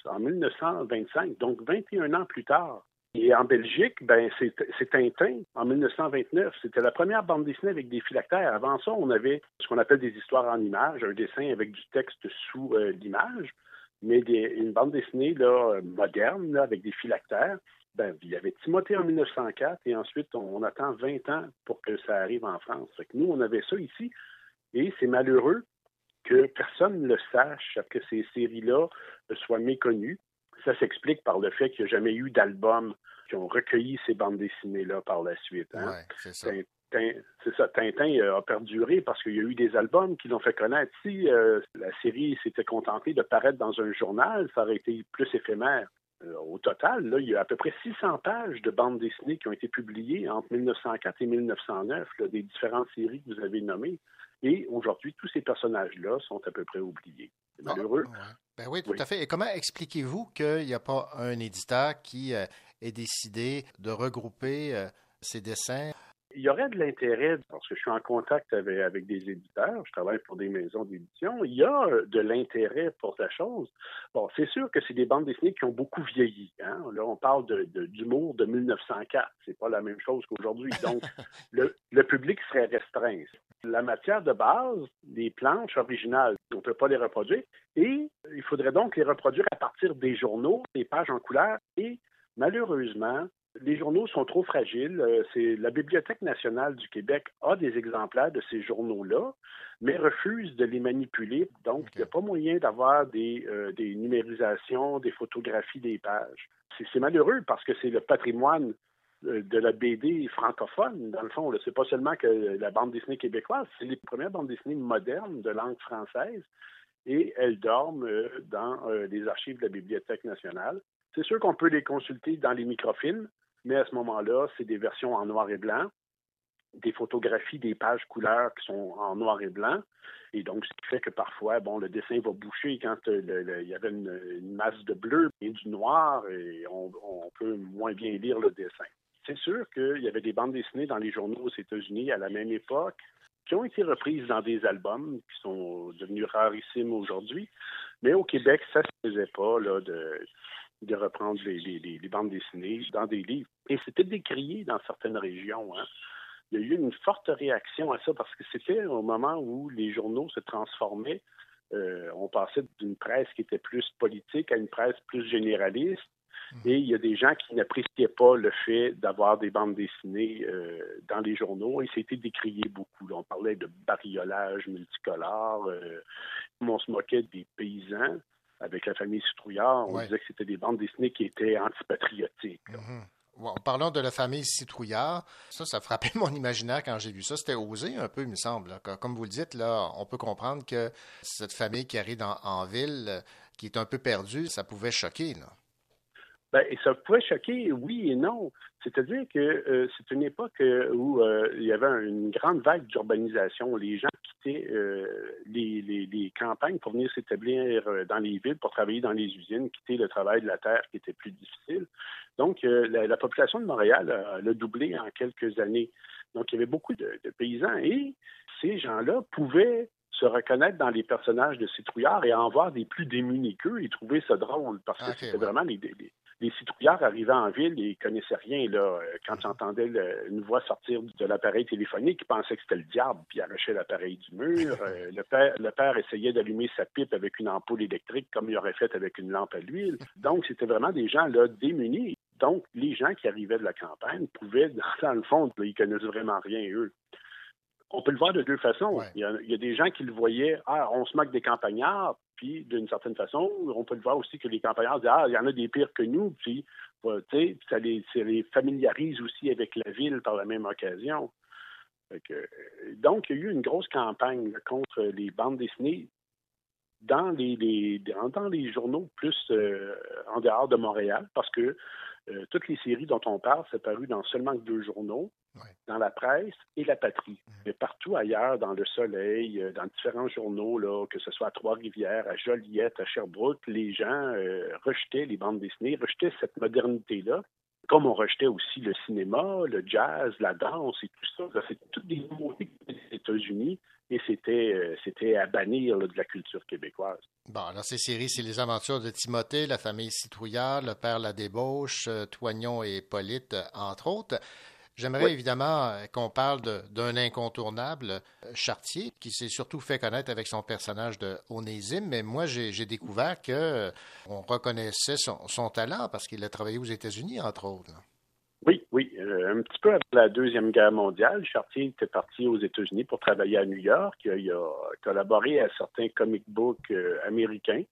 en 1925, donc 21 ans plus tard. Et en Belgique, ben, c'est Tintin en 1929. C'était la première bande dessinée avec des phylactères. Avant ça, on avait ce qu'on appelle des histoires en images, un dessin avec du texte sous euh, l'image, mais une bande dessinée là, euh, moderne là, avec des phylactères. Ben, il y avait Timothée en 1904 et ensuite on, on attend 20 ans pour que ça arrive en France. Fait que nous, on avait ça ici et c'est malheureux que personne ne le sache, que ces séries-là euh, soient méconnues. Ça s'explique par le fait qu'il n'y a jamais eu d'album qui ont recueilli ces bandes dessinées-là par la suite. hein. Ouais, c'est ça. Tintin, c'est ça, Tintin euh, a perduré parce qu'il y a eu des albums qui l'ont fait connaître. Si euh, la série s'était contentée de paraître dans un journal, ça aurait été plus éphémère. Euh, au total, là, il y a à peu près 600 pages de bandes dessinées qui ont été publiées entre 1904 et 1909, là, des différentes séries que vous avez nommées. Et aujourd'hui, tous ces personnages-là sont à peu près oubliés. C'est malheureux. Ben oui, tout Oui. à fait. Et comment expliquez-vous qu'il n'y a pas un éditeur qui euh, ait décidé de regrouper euh, ces dessins? Il y aurait de l'intérêt, parce que je suis en contact avec, avec des éditeurs, je travaille pour des maisons d'édition, il y a euh, de l'intérêt pour la chose. Bon, c'est sûr que c'est des bandes dessinées qui ont beaucoup vieilli. Hein? Là, on parle de- de- d'humour de, 1904. C'est pas la même chose qu'aujourd'hui. Donc, <laughs> le, le public serait restreint. La matière de base, les planches originales, on ne peut pas les reproduire. Et il faudrait donc les reproduire à partir des journaux, des pages en couleur. Et malheureusement, les journaux sont trop fragiles. Euh, C'est la Bibliothèque nationale du Québec a des exemplaires de ces journaux-là, mais refuse de les manipuler. Donc, il n'y a pas moyen d'avoir des, euh, des numérisations, des photographies des pages. C'est malheureux parce que c'est le patrimoine euh, de la BD francophone, dans le fond. C'est pas seulement que la bande dessinée québécoise, c'est les premières bandes dessinées modernes de langue française et elles dorment dans les archives de la Bibliothèque nationale. C'est sûr qu'on peut les consulter dans les microfilms, mais à ce moment-là, c'est des versions en noir et blanc, des photographies des pages couleurs qui sont en noir et blanc. Et donc, ce qui fait que parfois, bon, le dessin va boucher quand euh, il y avait une, masse de bleu et du noir et on, peut moins bien lire le dessin. C'est sûr qu'il y avait des bandes dessinées dans les journaux aux États-Unis à la même époque qui ont été reprises dans des albums qui sont devenus rarissimes aujourd'hui. Mais au Québec, ça ne se faisait pas de reprendre les, les- les- les bandes dessinées dans des livres. Et c'était décrié dans certaines régions. hein. Il y a eu une forte réaction à ça parce que c'était au moment où les journaux se transformaient. Euh, on passait d'une presse qui était plus politique à une presse plus généraliste. Et il y a des gens qui n'appréciaient pas le fait d'avoir des bandes dessinées euh, dans les journaux et c'était décrié beaucoup. là. On parlait de bariolage multicolore. euh, on se moquait des paysans avec la famille Citrouillard. On Ouais. disait que c'était des bandes dessinées qui étaient antipatriotiques. Mhm. Bon, parlons de la famille Citrouillard. Ça, ça frappait mon imaginaire quand j'ai vu ça. C'était osé un peu, il me semble. Comme vous le dites, là, on peut comprendre que cette famille qui arrive en, en ville, qui est un peu perdue, ça pouvait choquer. Là. Ben, et ça pouvait choquer, oui et non. C'est-à-dire que euh, c'est une époque euh, où euh, il y avait un- une grande vague d'urbanisation. Les gens quittaient les, les- les campagnes pour venir s'établir dans les villes, pour travailler dans les usines, quitter le travail de la terre qui était plus difficile. Donc, la, la population de Montréal a, a doublé en quelques années. Donc, il y avait beaucoup de, de paysans et ces gens-là pouvaient se reconnaître dans les personnages de citrouillards et en voir des plus démunis qu'eux et trouver ça drôle parce que Ok, c'était ouais. vraiment les, les- les citrouillards arrivaient en ville et ils connaissaient rien. Là. Euh, Quand ils entendaient le- une voix sortir de l'appareil téléphonique, ils pensaient que c'était le diable, puis ils arrachaient l'appareil du mur. <laughs> Euh, le, père, le père essayait d'allumer sa pipe avec une ampoule électrique comme il aurait fait avec une lampe à l'huile. Donc, c'était vraiment des gens là, démunis. Donc, les gens qui arrivaient de la campagne pouvaient, <laughs> dans, dans le fond, là, ils connaissent vraiment rien, eux. On peut le voir de deux façons. Il, y a, il y a des gens qui le voyaient, ah, on se moque des campagnards, puis d'une certaine façon, on peut le voir aussi que les campagnards disent, ah, il y en a des pires que nous, puis, tu sais, ça les, ça les familiarise aussi avec la ville par la même occasion. Que, donc, il y a eu une grosse campagne là, contre les bandes dessinées dans les, les- dans, dans les journaux plus euh, en dehors de Montréal, parce que euh, toutes les séries dont on parle, c'est paru dans seulement deux journaux, dans la presse et la patrie. Mais partout ailleurs, dans le Soleil, euh, dans différents journaux, là, que ce soit à Trois-Rivières, à Joliette, à Sherbrooke, les gens euh, rejetaient les bandes dessinées, rejetaient cette modernité-là, comme on rejetait aussi le cinéma, le jazz, la danse et tout ça. C'est toutes des nouveautés des États-Unis et c'était euh, c'était à bannir là, de la culture québécoise. Bon, alors ces séries, c'est les aventures de Timothée, la famille Citrouillard, le père La Débauche, Toignon et Hippolyte, entre autres. J'aimerais Oui. évidemment euh, qu'on parle d'un incontournable, euh, Chartier, qui s'est surtout fait connaître avec son personnage de Onésime, mais moi j'ai découvert que euh, on reconnaissait son, son talent parce qu'il a travaillé aux États-Unis, entre autres. Oui, oui. Euh, un petit peu après la Deuxième Guerre mondiale, Chartier était parti aux États-Unis pour travailler à New York. Il a collaboré à certains comic books américains.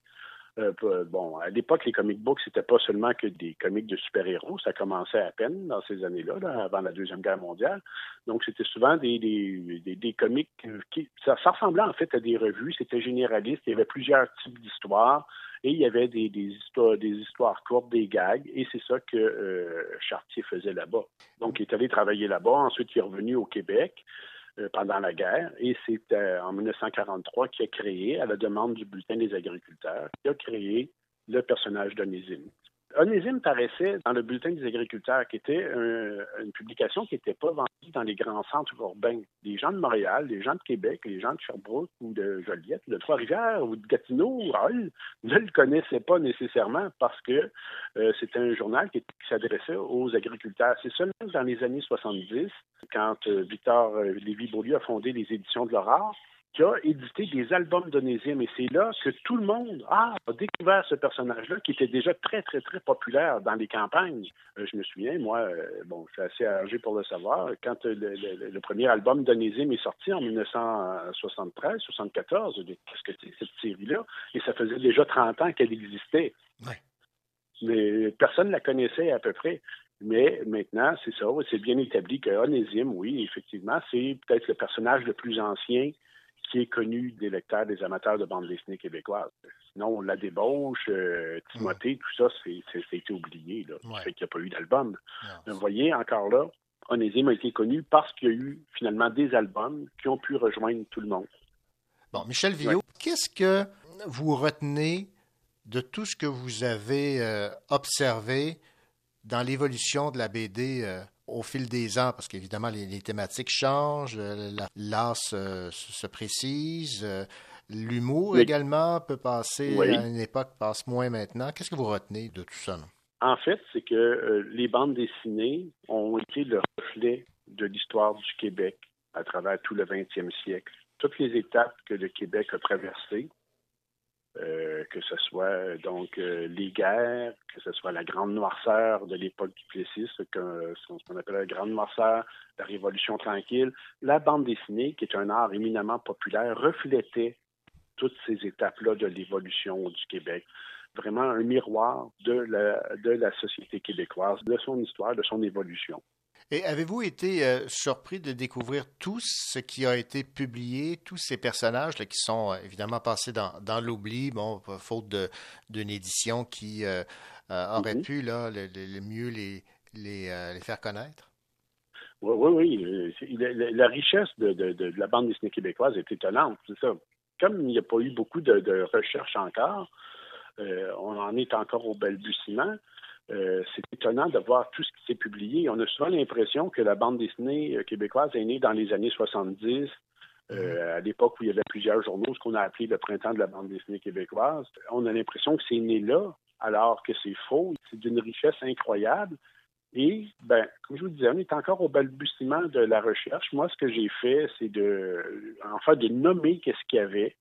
Euh, bon, à l'époque, les comic books, c'était pas seulement que des comics de super-héros. Ça commençait à peine dans ces années-là, là, avant la Deuxième Guerre mondiale. Donc, c'était souvent des, des, des, des comics qui... Ça, ressemblait en fait à des revues. C'était généraliste. Il y avait plusieurs types d'histoires. Et il y avait des, histoires, des histoires courtes, des gags. Et c'est ça que euh, Chartier faisait là-bas. Donc, il est allé travailler là-bas. Ensuite, il est revenu au Québec pendant la guerre. Et c'est euh, en 1943 qu'il a créé, à la demande du Bulletin des agriculteurs, qu'il a créé le personnage d'Onésime. Onésime paraissait dans le Bulletin des agriculteurs, qui était un- une publication qui n'était pas vendue dans les grands centres urbains. Les gens de Montréal, les gens de Québec, les gens de Sherbrooke ou de Joliette, de Trois-Rivières ou de Gatineau ou ne le connaissaient pas nécessairement parce que euh, c'était un journal qui, qui s'adressait aux agriculteurs. C'est seulement dans les années 70, quand euh, Victor euh, Lévy-Beaulieu a fondé les éditions de l'Aurore, qui a édité des albums d'Onésime. Et c'est là que tout le monde ah, a découvert ce personnage-là qui était déjà très, très, très populaire dans les campagnes. Euh, je me souviens, moi, euh, bon, je suis assez âgé pour le savoir, quand euh, le, le- le premier album d'Onésime est sorti en 1973, 74, j'ai dit, qu'est-ce que c'est cette série-là? Et ça faisait déjà 30 ans qu'elle existait. Mais personne ne la connaissait à peu près. Mais maintenant, c'est ça, c'est bien établi que Onésime, oui, effectivement, c'est peut-être le personnage le plus ancien qui est connu des lecteurs, des amateurs de bande dessinée québécoise. Sinon, La Débauche, euh, Timothée, tout ça, été oublié. Là. Ça fait qu'il n'y a pas eu d'album. Vous voyez, encore là, Onésime a été connu parce qu'il y a eu finalement des albums qui ont pu rejoindre tout le monde. Bon, Michel Villot, qu'est-ce que vous retenez de tout ce que vous avez euh, observé dans l'évolution de la BD euh, au fil des ans? Parce qu'évidemment, les, les thématiques changent, euh, la- l'art se, se précise, euh, l'humour Oui. également peut passer Oui. à une époque, passe moins maintenant. Qu'est-ce que vous retenez de tout ça? non? En fait, c'est que euh, les bandes dessinées ont été le reflet de l'histoire du Québec à travers tout le 20e siècle. Toutes les étapes que le Québec a traversées, euh, que ce soit donc euh, les guerres, que ce soit la grande noirceur de l'époque du Plessis, ce qu'on appelle la grande noirceur, la Révolution tranquille, la bande dessinée, qui est un art éminemment populaire, reflétait toutes ces étapes-là de l'évolution du Québec. Vraiment un miroir de la société québécoise, de son histoire, de son évolution. Et avez-vous été euh, surpris de découvrir tout ce qui a été publié, tous ces personnages là, qui sont euh, évidemment passés dans, dans l'oubli, bon, faute d'une édition qui euh, aurait Mhm. pu là, le, mieux les, les, les faire connaître? Oui, oui, oui. La, la- la richesse de, de- de la bande dessinée québécoise est étonnante, c'est ça. Comme il n'y a pas eu beaucoup de, de recherches encore, on en est encore au balbutiement. Euh, c'est étonnant de voir tout ce qui s'est publié. On a souvent l'impression que la bande dessinée euh, québécoise est née dans les années 70, euh, à l'époque où il y avait plusieurs journaux, ce qu'on a appelé le printemps de la bande dessinée québécoise. On a l'impression que c'est né là, alors que c'est faux. C'est d'une richesse incroyable. Et, ben, comme je vous disais, on est encore au balbutiement de la recherche. Moi, ce que j'ai fait, c'est de, en fait, de nommer qu'est-ce qu'il y avait.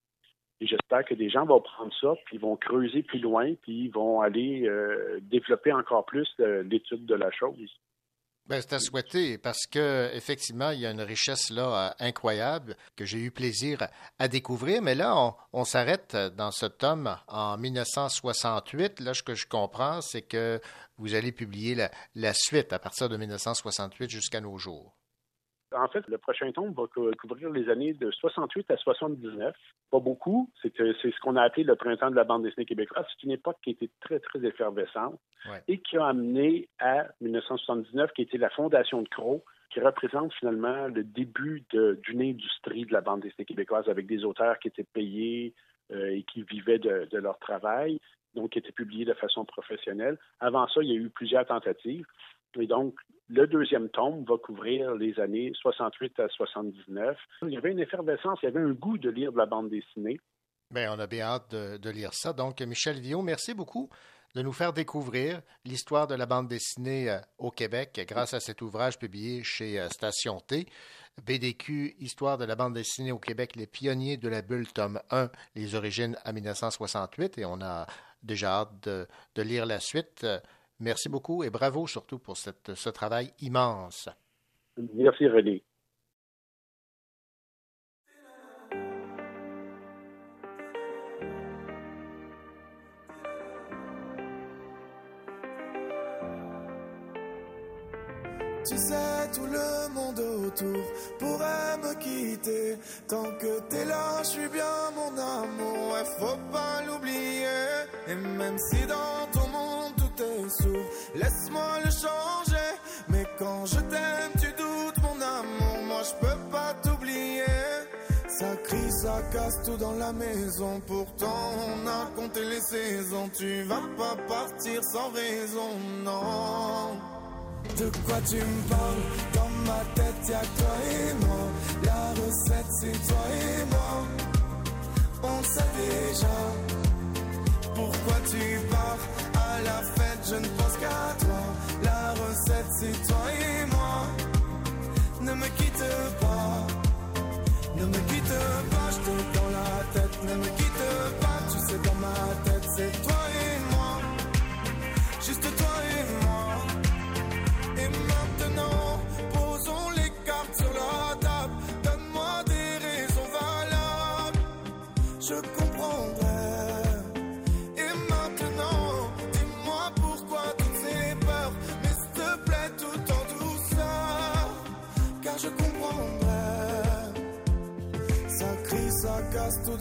J'espère que des gens vont prendre ça, puis ils vont creuser plus loin, puis ils vont aller euh, développer encore plus euh, l'étude de la chose. Ben, c'est à souhaiter parce que effectivement, il y a une richesse là incroyable que j'ai eu plaisir à, découvrir. Mais là, on, s'arrête dans ce tome en 1968. Là, ce que je comprends, c'est que vous allez publier la suite à partir de 1968 jusqu'à nos jours. En fait, le prochain tome va cou- couvrir les années de 68 à 79. Pas beaucoup. C'est ce qu'on a appelé le printemps de la bande dessinée québécoise. C'est une époque qui était très, très effervescente Ouais. et qui a amené à 1979, qui était la fondation de Crow, qui représente finalement le début d'une industrie de la bande dessinée québécoise avec des auteurs qui étaient payés euh, et qui vivaient de, de leur travail, donc qui étaient publiés de façon professionnelle. Avant ça, il y a eu plusieurs tentatives. Et donc, le deuxième tome va couvrir les années 68 à 79. Il y avait une effervescence, il y avait un goût de lire de la bande dessinée. Bien, on a bien hâte de, lire ça. Donc, Michel Villot, merci beaucoup de nous faire découvrir l'histoire de la bande dessinée euh, au Québec grâce à cet ouvrage publié chez euh, Station T. BDQ, Histoire de la bande dessinée au Québec, les pionniers de la bulle, tome 1, les origines à 1968. Et on a déjà hâte de, de lire la suite. Merci beaucoup et bravo surtout pour cette, ce travail immense. Merci René. Tu sais, tout le monde autour pourrait me quitter. Tant que t'es là, je suis bien mon amour. Ouais, faut pas l'oublier. Et même si dans ton monde, laisse-moi le changer. Mais quand je t'aime, tu doutes mon amour. Moi, je peux pas t'oublier. Ça crie, ça casse tout dans la maison. Pourtant, on a compté les saisons. Tu vas pas partir sans raison, non. De quoi tu me parles? Dans ma tête, y'a toi et moi. La recette, c'est toi et moi. On sait déjà. Pourquoi tu pars à la fête Je ne pense qu'à toi. La recette, c'est toi et moi. Ne me quitte pas. Ne me quitte pas,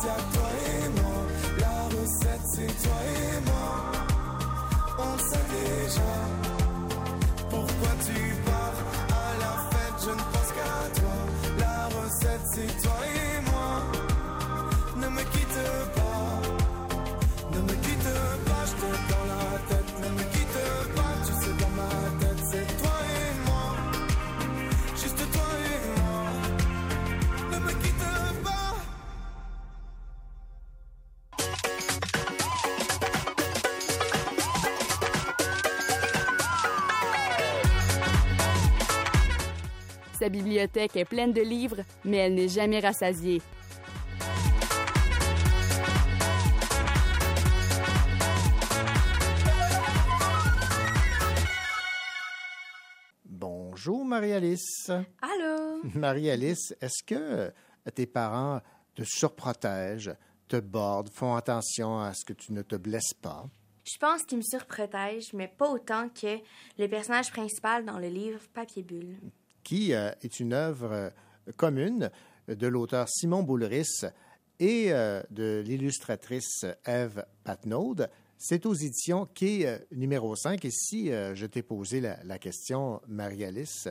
Tête, y'a toi et moi. La recette, c'est toi et moi. On sait déjà. Sa bibliothèque est pleine de livres, mais elle n'est jamais rassasiée. Bonjour, Marie-Alice. Allô? <laughs> Marie-Alice, est-ce que euh, tes parents te surprotègent, te bordent, font attention à ce que tu ne te blesses pas? Je pense qu'ils me surprotègent, mais pas autant que le personnage principal dans le livre Papier Bulle. Qui euh, est une œuvre euh, commune de l'auteur Simon Boulris et euh, de l'illustratrice Eve Patnaud. C'est aux éditions qui numéro 5. Et si je t'ai posé la, question, Marie-Alice,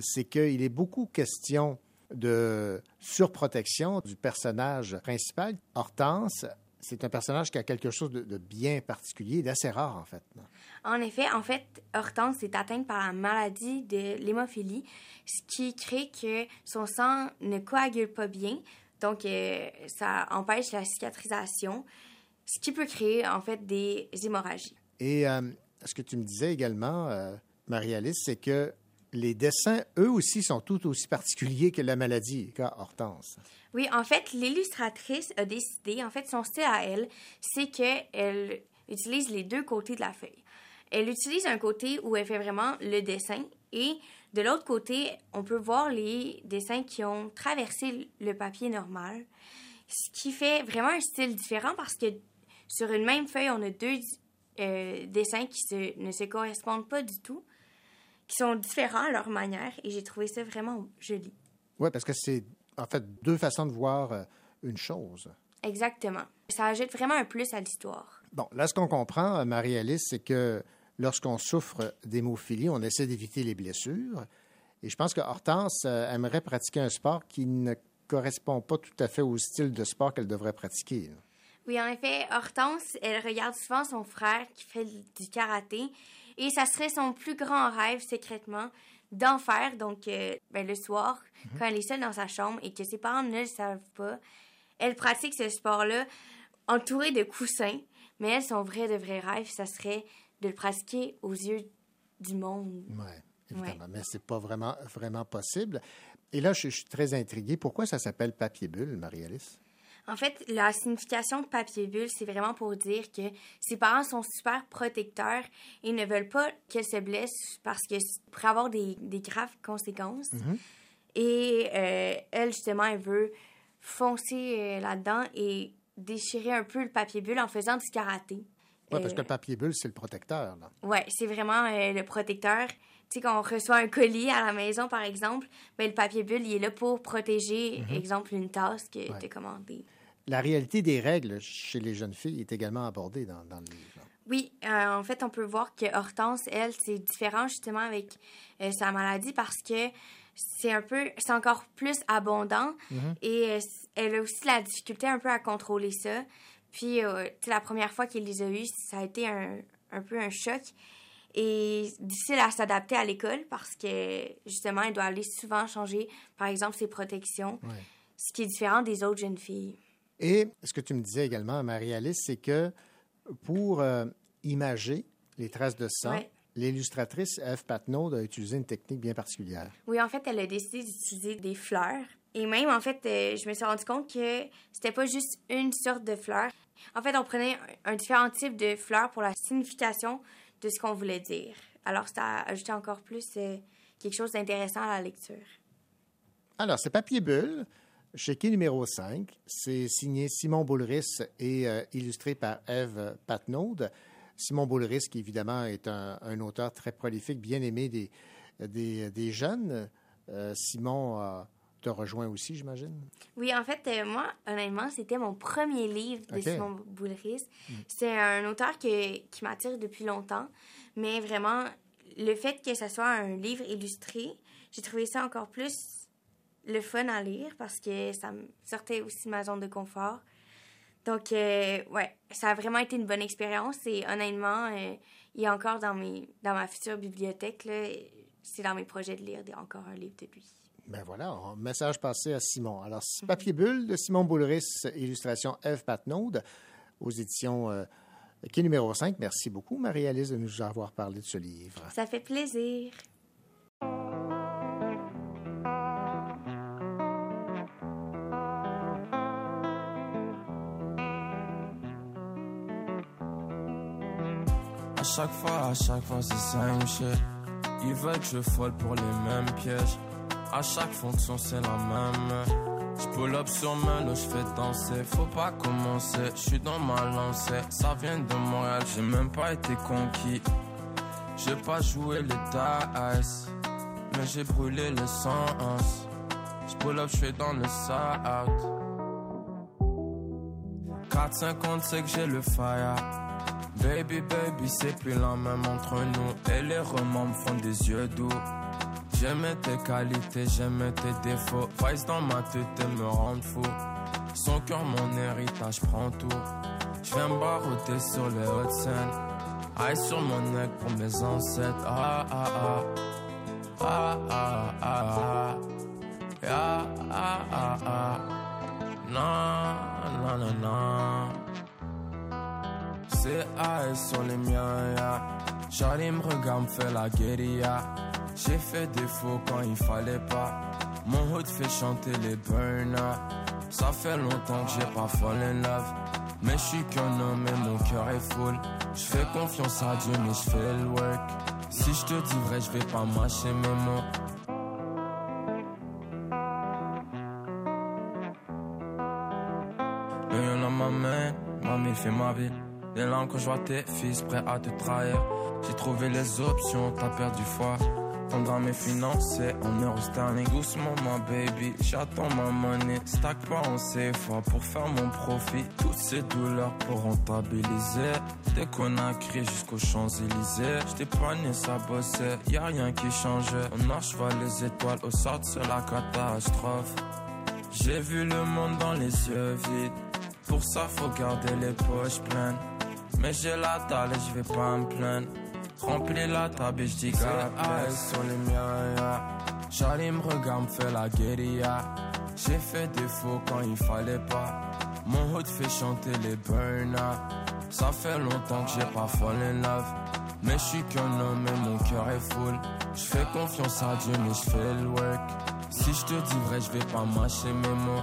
c'est qu'il est beaucoup question de surprotection du personnage principal. Hortense, c'est un personnage qui a quelque chose de bien particulier, d'assez rare en fait. En effet, en fait, Hortense est atteinte par la maladie de l'hémophilie, ce qui crée que son sang ne coagule pas bien, donc euh, ça empêche la cicatrisation, ce qui peut créer en fait des hémorragies. Et euh, ce que tu me disais également, euh, Marie-Alice, c'est que les dessins, eux aussi, sont tout aussi particuliers que la maladie, qu'a Hortense. Oui, en fait, l'illustratrice a décidé, en fait, son style à elle, c'est qu'elle utilise les deux côtés de la feuille. Elle utilise un côté où elle fait vraiment le dessin et de l'autre côté, on peut voir les dessins qui ont traversé le papier normal, ce qui fait vraiment un style différent parce que sur une même feuille, on a deux euh, dessins qui se- ne se correspondent pas du tout, qui sont différents à leur manière et j'ai trouvé ça vraiment joli. Oui, parce que c'est en fait, deux façons de voir euh, une chose. Exactement. Ça ajoute vraiment un plus à l'histoire. Bon, là, ce qu'on comprend, euh, Marie-Alice, c'est que lorsqu'on souffre d'hémophilie, on essaie d'éviter les blessures. Et je pense que Hortense euh, aimerait pratiquer un sport qui ne correspond pas tout à fait au style de sport qu'elle devrait pratiquer. Oui, en effet, Hortense, elle regarde souvent son frère qui fait du karaté et ça serait son plus grand rêve secrètement d'en faire. Donc, euh, ben, le soir, quand elle est seule dans sa chambre et que ses parents ne le savent pas, elle pratique ce sport-là entourée de coussins. Mais elle, son vrai de vrai rêve, ça serait de le pratiquer aux yeux du monde. Oui, évidemment. Mais c'est pas vraiment, vraiment possible. Et là, je, je suis très intrigué. Pourquoi ça s'appelle papier bulle, Marie-Alice? En fait, la signification de papier bulle, c'est vraiment pour dire que ses parents sont super protecteurs et ne veulent pas qu'elle se blesse parce que ça pourrait avoir des, des graves conséquences. Et euh, elle, justement, elle veut foncer euh, là-dedans et déchirer un peu le papier bulle en faisant du karaté. Oui, parce Euh, que le papier bulle, c'est le protecteur. Ouais, c'est vraiment euh, le protecteur. Tu sais, quand on reçoit un colis à la maison, par exemple, ben, le papier bulle, il est là pour protéger, Mhm. exemple, une tasse que Ouais. tu as commandée. La réalité des règles chez les jeunes filles est également abordée dans, dans le livre. Oui, euh, en fait, on peut voir que Hortense, elle, c'est différent justement avec euh, sa maladie parce que c'est un peu, c'est encore plus abondant Mhm. et euh, elle a aussi la difficulté un peu à contrôler ça. Puis, euh, tu sais, la première fois qu'elle les a eus, ça a été un, un peu un choc et difficile à s'adapter à l'école parce que justement, elle doit aller souvent changer, par exemple, ses protections, Ouais. ce qui est différent des autres jeunes filles. Et ce que tu me disais également, Marie-Alice, c'est que pour euh, imager les traces de sang, Ouais. l'illustratrice Eve Patnaud a utilisé une technique bien particulière. Oui, en fait, elle a décidé d'utiliser des fleurs. Et même, en fait, euh, je me suis rendu compte que c'était pas juste une sorte de fleur. En fait, on prenait un, différent type de fleurs pour la signification de ce qu'on voulait dire. Alors, ça a ajouté encore plus euh, quelque chose d'intéressant à la lecture. Alors, c'est Papier Bulle, chez qui numéro 5. C'est signé Simon Boulris et euh, illustré par Eve Patnaud. Simon Boulris, qui évidemment est un, un auteur très prolifique, bien aimé des, des, jeunes. Euh, Simon euh, te rejoint aussi, j'imagine? Oui, en fait, euh, moi, honnêtement, c'était mon premier livre de Ok. Simon Boulris. Mm. C'est un auteur que- qui m'attire depuis longtemps, mais vraiment, le fait que ce soit un livre illustré, j'ai trouvé ça encore plus le fun à lire parce que ça me sortait aussi de ma zone de confort. Donc, euh, ouais, ça a vraiment été une bonne expérience et honnêtement, euh, il est encore dans, mes, dans ma future bibliothèque. là. C'est dans mes projets de lire encore un livre de lui. Ben voilà, un message passé à Simon. Alors, Papier Bulle de Simon Boulris, illustration Eve Patnaud, aux éditions euh, qui numéro 5. Merci beaucoup, Marie-Alice, de nous avoir parlé de ce livre. Ça fait plaisir. À chaque fois, à chaque fois, c'est same shit. Ils veulent que je folle pour les mêmes pièges. À chaque fonction, c'est la même. Je pull up sur main, je fais danser. Faut pas commencer, je suis dans ma lancée. Ça vient de Montréal, j'ai même pas été conquis. J'ai pas joué les dice, mais j'ai brûlé le sens. Je pull up, je fais dans le south. 4,50 c'est que j'ai le fire. Baby, baby, c'est plus la même entre nous. Et les romans me font des yeux doux. J'aimais tes qualités, j'aimais tes défauts. Vice dans ma tête me rendre fou. Son cœur, mon héritage, prend tout. J'viens barouter sur les hautes scènes. Aïe sur mon neck pour mes ancêtres. Ah ah ah. Ah ah ah ah. Ah ah ah ah. Non, non, non, non. C'est aïe sur les miens, ya. Charlie me regarde, me fait la guérilla. J'ai fait défaut quand il fallait pas. Mon hood fait chanter les burn Ça fait longtemps que j'ai pas fall in love. Mais je suis qu'un homme et mon cœur est full. Je fais confiance à Dieu, mais je fais le work. Si je te dis vrai, je vais pas mâcher mes mots. Dans ma main, mamie fait ma vie. Les larmes quand je vois tes fils prêts à te trahir. J'ai trouvé les options, t'as perdu foi. À mes finances en euros sterling. Doucement, ma baby, j'attends ma money. Stack pas en CFA pour faire mon profit. Toutes ces douleurs pour rentabiliser. Dès qu'on a crié jusqu'aux Champs-Élysées, j'étais pas né, ça bossait. Y a rien qui changeait. On marche vers les étoiles, au sort c'est la catastrophe. J'ai vu le monde dans les yeux vides. Pour ça, faut garder les poches pleines. Mais j'ai la dalle et je vais pas me plaindre. Remplis la table et je dis sur les miens. Charlie me regarde, me fait la guérilla. J'ai fait défaut quand il fallait pas. Mon hood fait chanter les burn Ça fait longtemps que j'ai pas fall in love. Mais je suis qu'un homme et mon cœur est full. Je fais confiance à Dieu, mais je fais le work. Si je te dis vrai, je vais pas mâcher mes mots.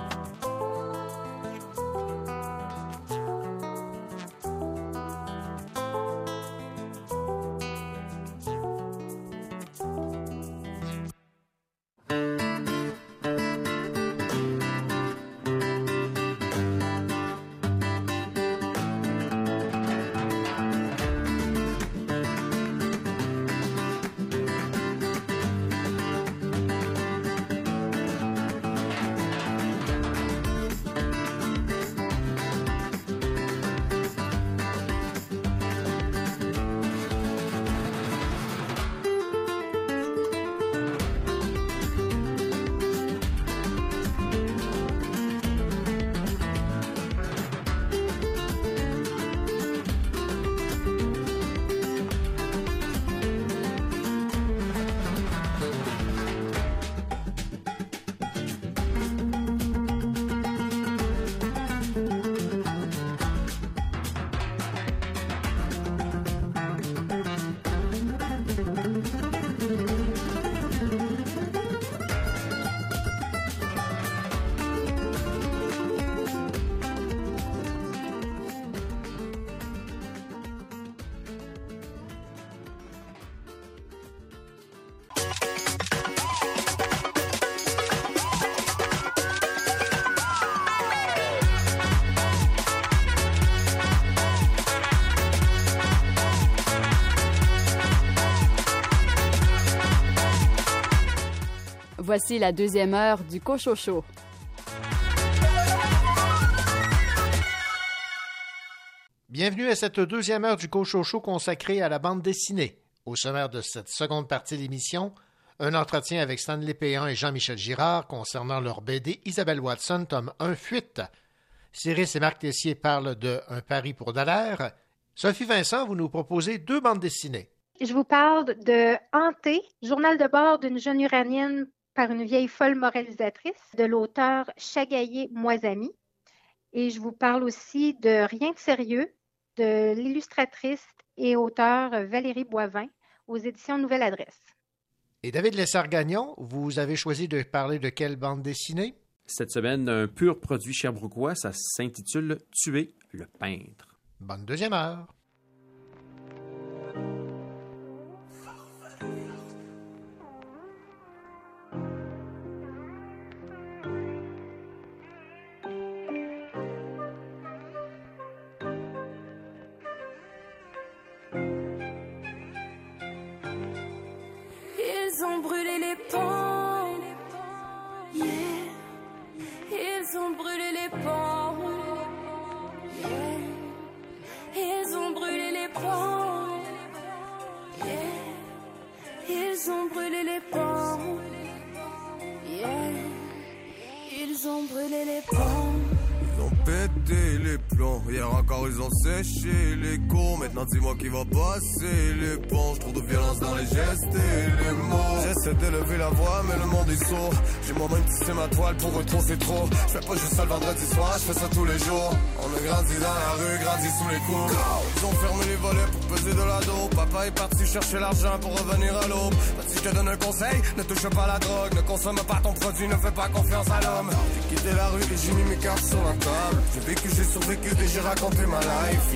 Voici la deuxième heure du Cochocho. Bienvenue à cette deuxième heure du Cochocho consacrée à la bande dessinée. Au sommaire de cette seconde partie de l'émission, un entretien avec Stanley Péan et Jean-Michel Girard concernant leur BD Isabelle Watson, tome 1 Fuite. Cyrus et Marc Tessier parlent de Un pari pour Dallaire. Sophie Vincent, vous nous proposez deux bandes dessinées. Je vous parle de Hanté, journal de bord d'une jeune uranienne par une vieille folle moralisatrice de l'auteur Chagaillé Moisami. Et je vous parle aussi de Rien de sérieux de l'illustratrice et auteure Valérie Boivin aux éditions Nouvelle Adresse. Et David Lessard-Gagnon, vous avez choisi de parler de quelle bande dessinée? Cette semaine, un pur produit cherbrouquois, ça s'intitule Tuer le peintre. Bonne deuxième heure. Dis-moi qui va passer l'éponge. Trop de violence dans les gestes et les mots. J'essaie d'élever la voix, mais le monde est sourd. J'ai moi-même tissé ma toile pour eux trop, trop. Je fais pas juste ça le vendredi soir, je fais ça tous les jours. On a grandi dans la rue, grandi sous les coups. Ils ont fermé les volets pour peser de la dope. Papa est parti chercher l'argent pour revenir à l'aube. Si je te donne un conseil, ne touche pas la drogue. Ne consomme pas ton produit, ne fais pas confiance à l'homme. J'ai quitté la rue et j'ai mis mes cartes sur la table. J'ai vécu, j'ai survécu et j'ai raconté ma life.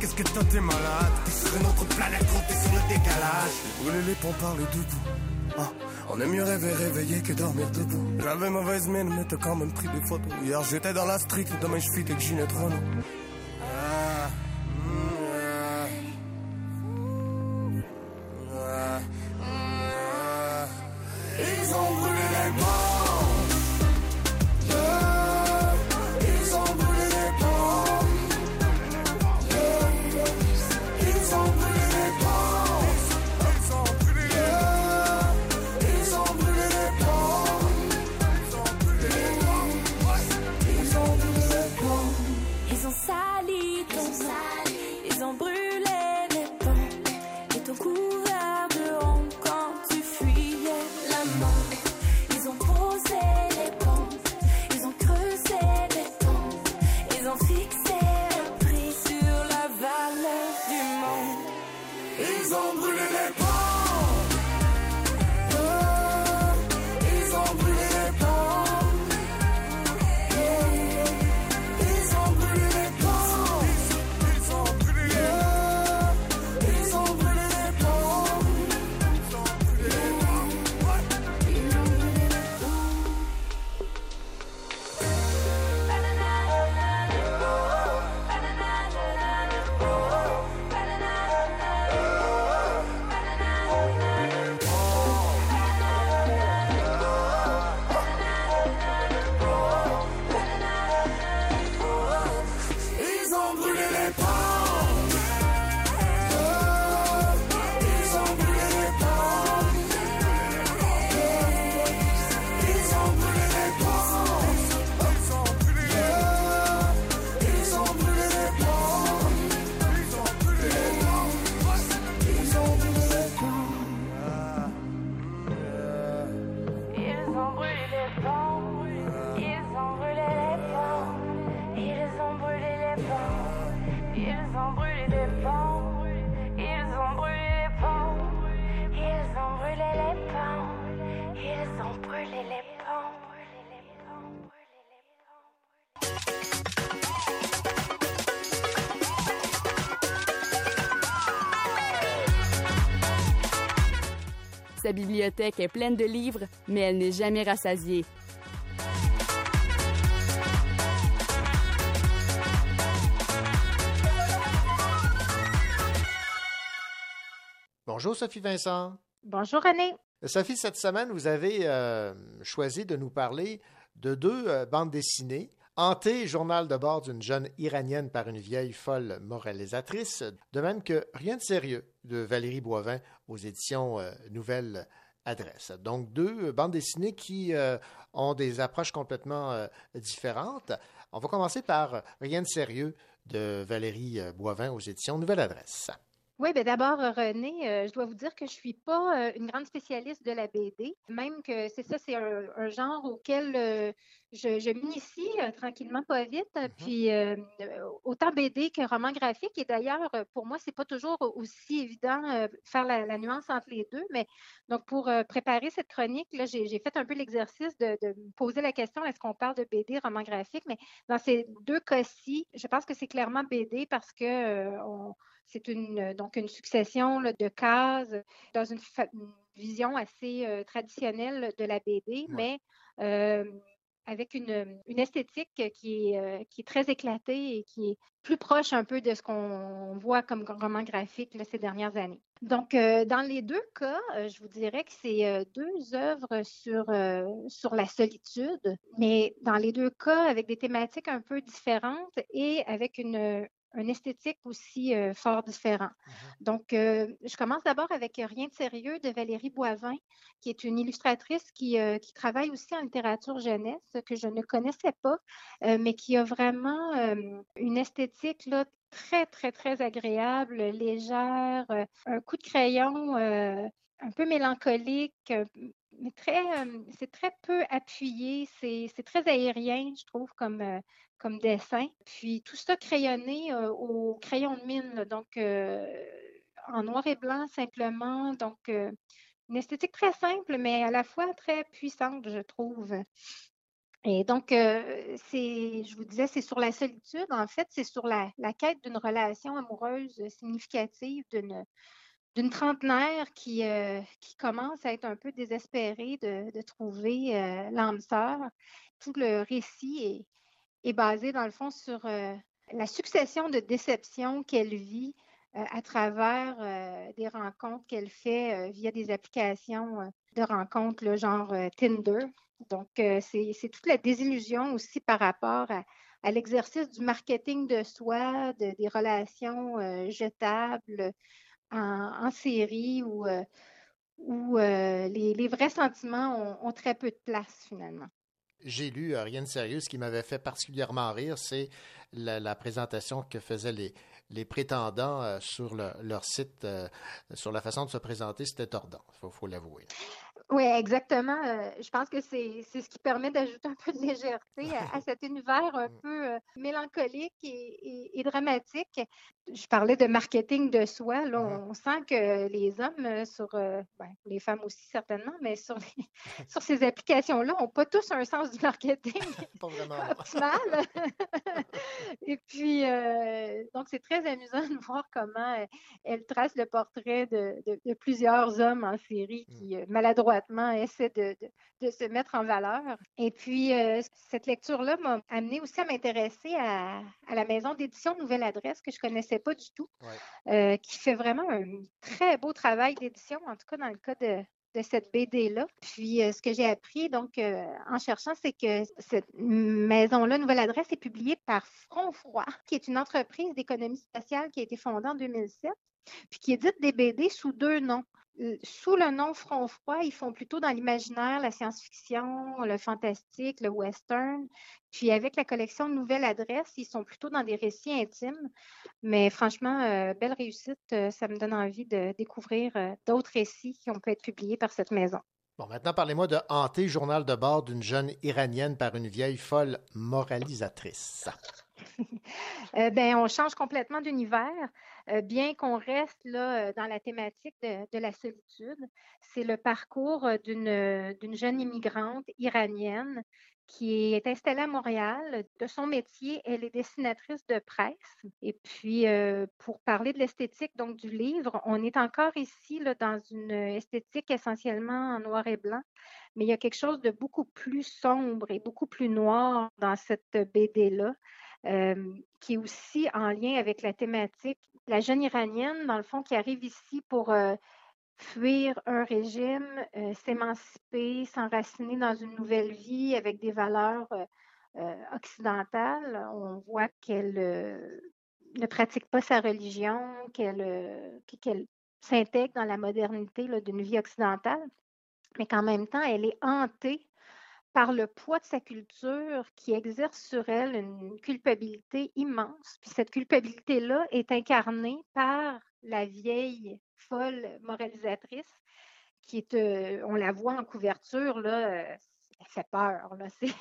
Qu'est-ce que toi t'es malade. T'es sur une autre planète, gros, sur le décalage. Brûlé les ponts par le debout. Ah, on aime mieux rêver réveillé que dormir debout. J'avais mauvaise mine, mais t'as quand même pris des photos. Hier j'étais dans la street, demain je fit avec Ginette Renault. Bibliothèque est pleine de livres, mais elle n'est jamais rassasiée. Bonjour Sophie Vincent. Bonjour René. Sophie, cette semaine, vous avez euh, choisi de nous parler de deux euh, bandes dessinées. Hanté, journal de bord d'une jeune iranienne par une vieille folle moralisatrice, de même que Rien de sérieux de Valérie Boivin aux éditions euh, Nouvelle Adresse. Donc, deux bandes dessinées qui euh, ont des approches complètement euh, différentes. On va commencer par Rien de sérieux de Valérie euh, Boivin aux éditions Nouvelle Adresse. Oui, bien d'abord, René, euh, je dois vous dire que je suis pas euh, une grande spécialiste de la BD, même que c'est ça, c'est un, un genre auquel euh, je, je m'initie tranquillement, pas vite. Puis euh, euh, autant BD que roman graphique. Et d'ailleurs, pour moi, c'est pas toujours aussi évident faire la, la nuance entre les deux. Mais donc, pour préparer cette chronique, là, j'ai fait un peu l'exercice de, de me poser la question est-ce qu'on parle de BD, roman graphique? Mais dans ces deux cas-ci, je pense que c'est clairement BD parce que on- c'est une, donc une succession là, de cases dans une, vision assez euh, traditionnelle de la BD, mais euh, avec une, une esthétique qui est, euh, qui est très éclatée et qui est plus proche un peu de ce qu'on voit comme roman graphique là, ces dernières années. Donc, euh, dans les deux cas, euh, je vous dirais que c'est euh, deux œuvres sur, euh, sur la solitude, mais dans les deux cas, avec des thématiques un peu différentes et avec une, une esthétique aussi euh, fort différente. Donc, euh, je commence d'abord avec Rien de sérieux de Valérie Boivin, qui est une illustratrice qui, euh, qui travaille aussi en littérature jeunesse, que je ne connaissais pas, euh, mais qui a vraiment euh, une esthétique là, très, très, très agréable, légère, euh, un coup de crayon euh, un peu mélancolique, euh, mais très, c'est très peu appuyé, c'est très aérien, je trouve, comme, comme dessin. Puis tout ça crayonné au crayon de mine, donc en noir et blanc simplement. Donc une esthétique très simple, mais à la fois très puissante, je trouve. Et donc, c'est, je vous disais, c'est sur la solitude. En fait, c'est sur la, la quête d'une relation amoureuse significative d'une d'une trentenaire qui, euh, qui commence à être un peu désespérée de, de trouver euh, l'âme sœur. Tout le récit est, est basé, dans le fond, sur euh, la succession de déceptions qu'elle vit euh, à travers des rencontres qu'elle fait via des applications de rencontres, le genre Tinder. Donc, c'est toute la désillusion aussi par rapport à, à l'exercice du marketing de soi, de- des relations jetables en, série où, euh, où euh, les, vrais sentiments ont, très peu de place finalement. J'ai lu euh, rien de sérieux. Ce qui m'avait fait particulièrement rire, c'est la, la présentation que faisaient les, prétendants sur le- leur site, sur la façon de se présenter. C'était tordant, il faut l'avouer. Oui, exactement. Euh, je pense que c'est ce qui permet d'ajouter un peu de légèreté à, à <laughs> cet univers un peu euh, mélancolique et, et- et dramatique. Je parlais de marketing de soi. Là, on sent que les hommes, euh, sur, euh, ben, les femmes aussi certainement, mais sur, les- <laughs> sur ces applications-là, n'ont pas tous un sens du marketing <laughs> Pas vraiment. optimal. Et puis, donc, c'est très amusant de voir comment elle trace le portrait de, de- de plusieurs hommes en série qui euh, maladroitement essaient de, de- de se mettre en valeur. Et puis, euh, cette lecture-là m'a amené aussi à m'intéresser à, à la maison d'édition Nouvelle Adresse que je connaissais pas du tout, euh, qui fait vraiment un très beau travail d'édition, en tout cas dans le cas de, de cette BD-là. Puis, euh, ce que j'ai appris, donc, euh, en cherchant, c'est que cette maison-là, Nouvelle Adresse, est publiée par Front Froid, qui est une entreprise d'économie sociale qui a été fondée en 2007, puis qui édite des BD sous deux noms. Sous le nom Front Froid, ils font plutôt dans l'imaginaire, la science-fiction, le fantastique, le western. Puis avec la collection Nouvelle Adresse, ils sont plutôt dans des récits intimes. Mais franchement, euh, belle réussite. Euh, ça me donne envie de découvrir euh, d'autres récits qui ont pu être publiés par cette maison. Bon, maintenant, parlez-moi de Hanté, journal de bord d'une jeune iranienne par une vieille folle moralisatrice. Euh, ben, on change complètement d'univers, euh, bien qu'on reste là euh, dans la thématique de, la solitude. C'est le parcours d'une jeune immigrante iranienne qui est installée à Montréal. De son métier, elle est dessinatrice de presse. Et puis, pour parler de l'esthétique donc du livre, on est encore ici là, dans une esthétique essentiellement en noir et blanc, mais il y a quelque chose de beaucoup plus sombre et beaucoup plus noir dans cette BD-là euh, qui est aussi en lien avec la thématique. La jeune iranienne, dans le fond, qui arrive ici pour euh, fuir un régime, euh, s'émanciper, s'enraciner dans une nouvelle vie avec des valeurs occidentales. On voit qu'elle ne pratique pas sa religion, qu'elle s'intègre dans la modernité d'une vie occidentale, mais qu'en même temps, elle est hantée par le poids de sa culture qui exerce sur elle une culpabilité immense. Puis cette culpabilité-là est incarnée par la vieille folle moralisatrice qui est, euh, on la voit en couverture, là, euh, elle fait peur. Là, <laughs> c'est,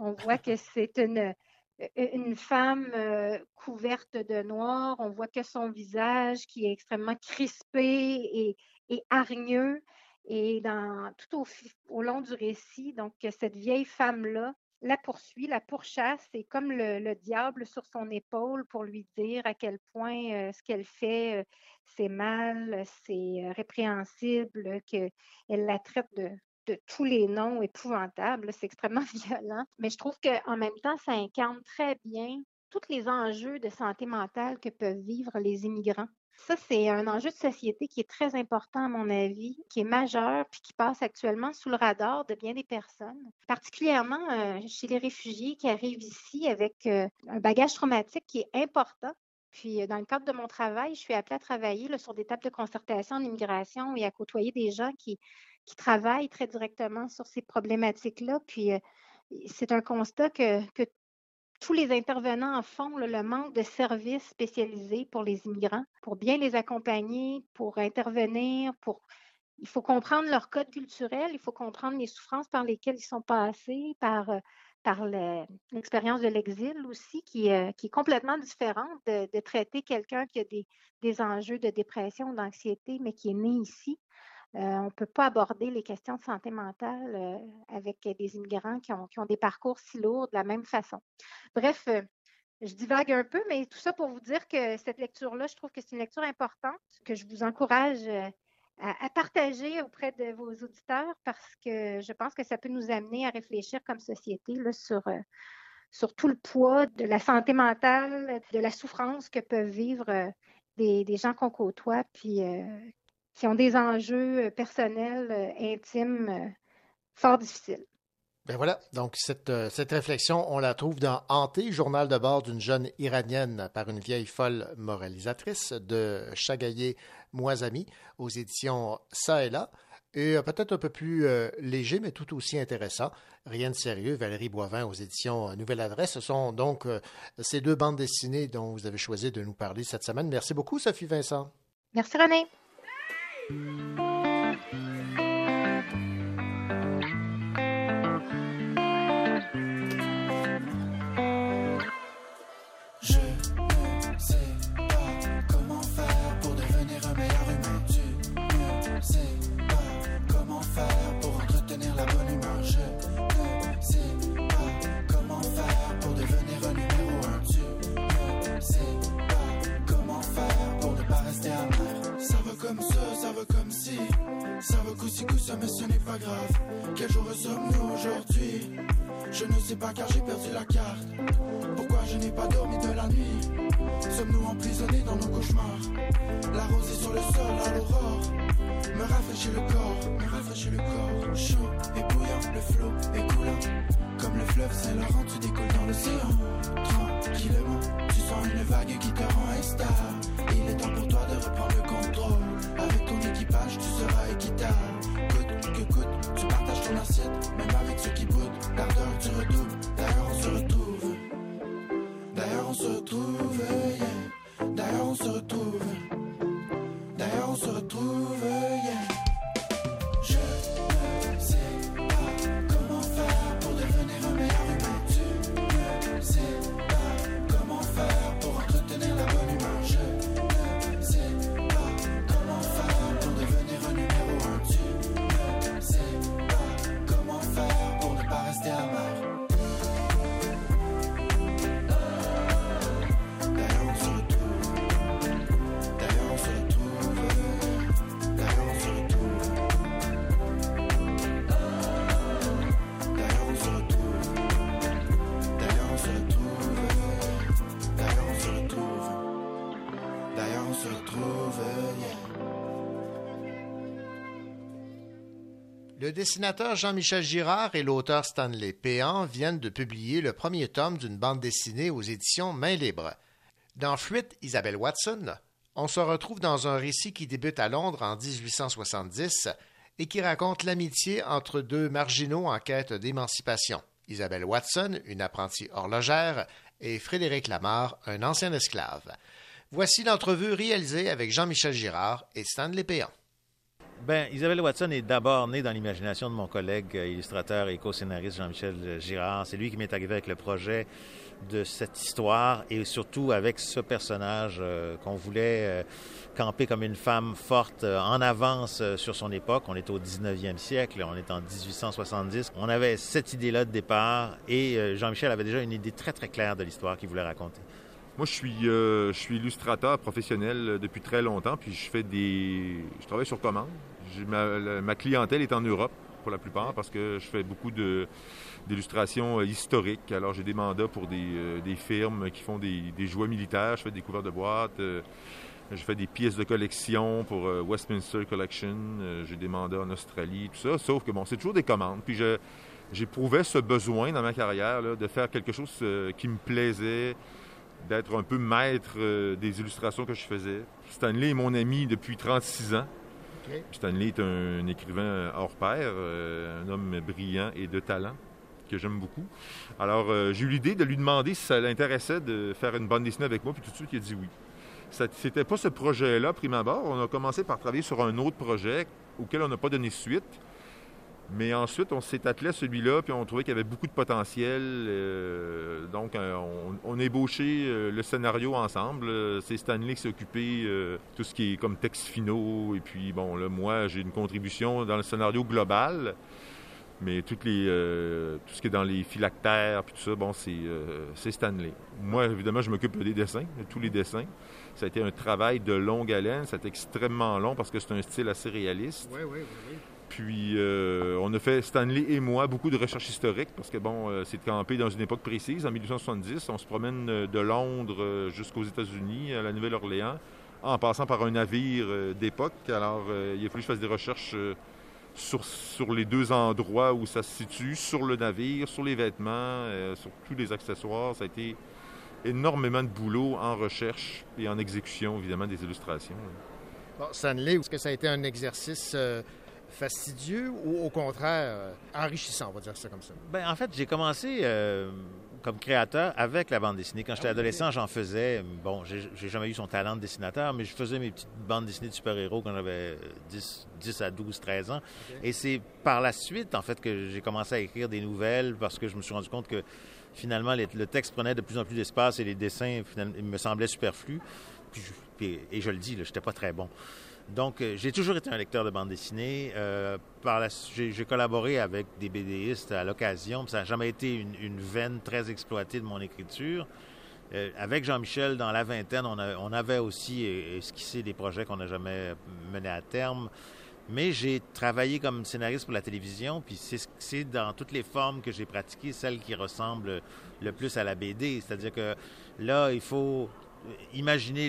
on voit que c'est une, une femme euh, couverte de noir. On voit que son visage qui est extrêmement crispé et, et hargneux. Et tout au, long du récit, donc cette vieille femme-là la poursuit, la pourchasse, et comme le, le diable sur son épaule pour lui dire à quel point euh, ce qu'elle fait, euh, c'est mal, c'est euh, répréhensible, qu'elle la traite de, de tous les noms épouvantables. C'est extrêmement <laughs> violent. Mais je trouve qu'en même temps, ça incarne très bien tous les enjeux de santé mentale que peuvent vivre les immigrants. Ça, c'est un enjeu de société qui est très important, à mon avis, qui est majeur, puis qui passe actuellement sous le radar de bien des personnes, particulièrement euh, chez les réfugiés qui arrivent ici avec euh, un bagage traumatique qui est important. Puis, euh, dans le cadre de mon travail, je suis appelée à travailler sur des tables de concertation en immigration et à côtoyer des gens qui, travaillent très directement sur ces problématiques-là. Puis, c'est un constat que, que tous les intervenants en font le manque de services spécialisés pour les immigrants, pour bien les accompagner, pour intervenir, il faut comprendre leur code culturel, il faut comprendre les souffrances par lesquelles ils sont passés, par, euh, l'expérience de l'exil aussi, qui, euh, est complètement différente de, de traiter quelqu'un qui a des, des enjeux de dépression, d'anxiété, mais qui est né ici. Euh, on ne peut pas aborder les questions de santé mentale euh, avec des immigrants qui ont, qui ont des parcours si lourds de la même façon. Bref, euh, je divague un peu, mais tout ça pour vous dire que cette lecture-là, je trouve que c'est une lecture importante, que je vous encourage à, partager auprès de vos auditeurs parce que je pense que ça peut nous amener à réfléchir comme société là, sur, sur tout le poids de la santé mentale, de la souffrance que peuvent vivre des, des gens qu'on côtoie, puis qui ont des enjeux personnels, intimes, fort difficiles. Ben voilà, donc cette, euh, cette réflexion, on la trouve dans Hanté, journal de bord d'une jeune iranienne par une vieille folle moralisatrice de Chagaye Moisami aux éditions Ça et là. Et euh, peut-être un peu plus euh, léger, mais tout aussi intéressant. Rien de sérieux, Valérie Boivin aux éditions Nouvelle Adresse. Ce sont donc ces deux bandes dessinées dont vous avez choisi de nous parler cette semaine. Merci beaucoup, Sophie Vincent. Merci, René. Thank you. Ça vaut coup si. Coup ça mais ce n'est pas grave. Quel jour sommes-nous aujourd'hui? Je ne sais pas car j'ai perdu la carte. Pourquoi je n'ai pas dormi de la nuit? Sommes-nous emprisonnés dans nos cauchemars? La rosée sur le sol à l'aurore. Me rafraîchit le corps, me rafraîchit le corps. Chaud et bouillant, le flot est coulant. Comme le fleuve Saint-Laurent, tu décolles dans l'océan. Tranquillement, tu sens une vague qui te rend instable Il est temps pour toi de reprendre le contrôle avec ton équipage, tu seras équitable. Coûte que coûte, tu partages ton assiette, même avec ceux qui boutent. L'ardeur, tu redoubles. D'ailleurs, on se retrouve. D'ailleurs, on se retrouve. Dessinateur Jean-Michel Girard et l'auteur Stanley Péan viennent de publier le premier tome d'une bande dessinée aux éditions Main Libre. Dans Fuite, Isabelle Watson, on se retrouve dans un récit qui débute à Londres en 1870 et qui raconte l'amitié entre deux marginaux en quête d'émancipation. Isabelle Watson, une apprentie horlogère, et Frédéric Lamarre, un ancien esclave. Voici l'entrevue réalisée avec Jean-Michel Girard et Stanley Péan. Ben, Isabelle Watson est d'abord née dans l'imagination de mon collègue euh, illustrateur et co-scénariste Jean-Michel Girard. C'est lui qui m'est arrivé avec le projet de cette histoire et surtout avec ce personnage euh, qu'on voulait euh, camper comme une femme forte en avance sur son époque. On est au 19e siècle, on est en 1870. On avait cette idée-là de départ et Jean-Michel avait déjà une idée très très claire de l'histoire qu'il voulait raconter. Moi, je suis, je suis illustrateur professionnel depuis très longtemps, puis je fais des... Je travaille sur commande. Ma, clientèle est en Europe, pour la plupart, parce que je fais beaucoup d'illustrations euh, historiques. Alors, j'ai des mandats pour des, euh, firmes qui font des, jouets militaires. Je fais des couverts de boîtes. euh, je fais des pièces de collection pour Westminster Collection. j'ai des mandats en Australie, tout ça. Sauf que, bon, c'est toujours des commandes. Puis, j'éprouvais ce besoin dans ma carrière de faire quelque chose qui me plaisait, d'être un peu maître des illustrations que je faisais. Stanley est mon ami depuis 36 ans. Stanley est un, écrivain hors pair, euh, un homme brillant et de talent que j'aime beaucoup. Alors, euh, j'ai eu l'idée de lui demander si ça l'intéressait de faire une bande dessinée avec moi, puis tout de suite, il a dit oui. C'était pas ce projet-là, prime abord. On a commencé par travailler sur un autre projet auquel on n'a pas donné suite. Mais ensuite, on s'est attelé à celui-là, puis on trouvait qu'il y avait beaucoup de potentiel. euh, donc, euh, on, on euh, le scénario ensemble. C'est Stanley qui s'est occupé euh, tout ce qui est comme texte finaux. Et puis, bon, là, moi, j'ai une contribution dans le scénario global. Mais tout ce qui est dans les phylactères, puis tout ça, bon, c'est c'est Stanley. Moi, évidemment, je m'occupe des dessins, de tous les dessins. Ça a été un travail de longue haleine. Ça a été extrêmement long parce que c'est un style assez réaliste. Oui, oui, oui. Puis euh, on a fait, Stanley et moi, beaucoup de recherches historiques parce que bon, euh, c'est campé dans une époque précise, en 1870. On se promène euh, de Londres euh, jusqu'aux États-Unis, à la Nouvelle-Orléans, en passant par un navire d'époque. Alors, il a fallu que je fasse des recherches sur, sur les deux endroits où ça se situe, sur le navire, sur les vêtements, sur tous les accessoires. Ça a été énormément de boulot en recherche et en exécution, évidemment, des illustrations. Bon, Stanley, est-ce que ça a été un exercice fastidieux ou au contraire euh, enrichissant, on va dire ça comme ça? Ben, en fait, j'ai commencé euh, comme créateur avec la bande dessinée. Quand j'étais adolescent, j'en faisais. Bon, j'ai jamais eu son talent de dessinateur, mais je faisais mes petites bandes dessinées de super-héros quand j'avais 10, 10 à 12, 13 ans. Et c'est par la suite, en fait, que j'ai commencé à écrire des nouvelles parce que je me suis rendu compte que finalement, les- le texte prenait de plus en plus d'espace et les dessins finalement, me semblaient superflus. Puis je- puis- et je le dis, je n'étais pas très bon. Donc, euh, j'ai toujours été un lecteur de bande dessinée. Euh, j'ai, collaboré avec des BDistes à l'occasion. Ça n'a jamais été une, veine très exploitée de mon écriture. Euh, avec Jean-Michel, dans la vingtaine, on, avait aussi esquissé des projets qu'on n'a jamais menés à terme. Mais j'ai travaillé comme scénariste pour la télévision, puis c'est, ce- c'est dans toutes les formes que j'ai pratiquées, celle qui ressemble le plus à la BD. C'est-à-dire que là, il faut imaginer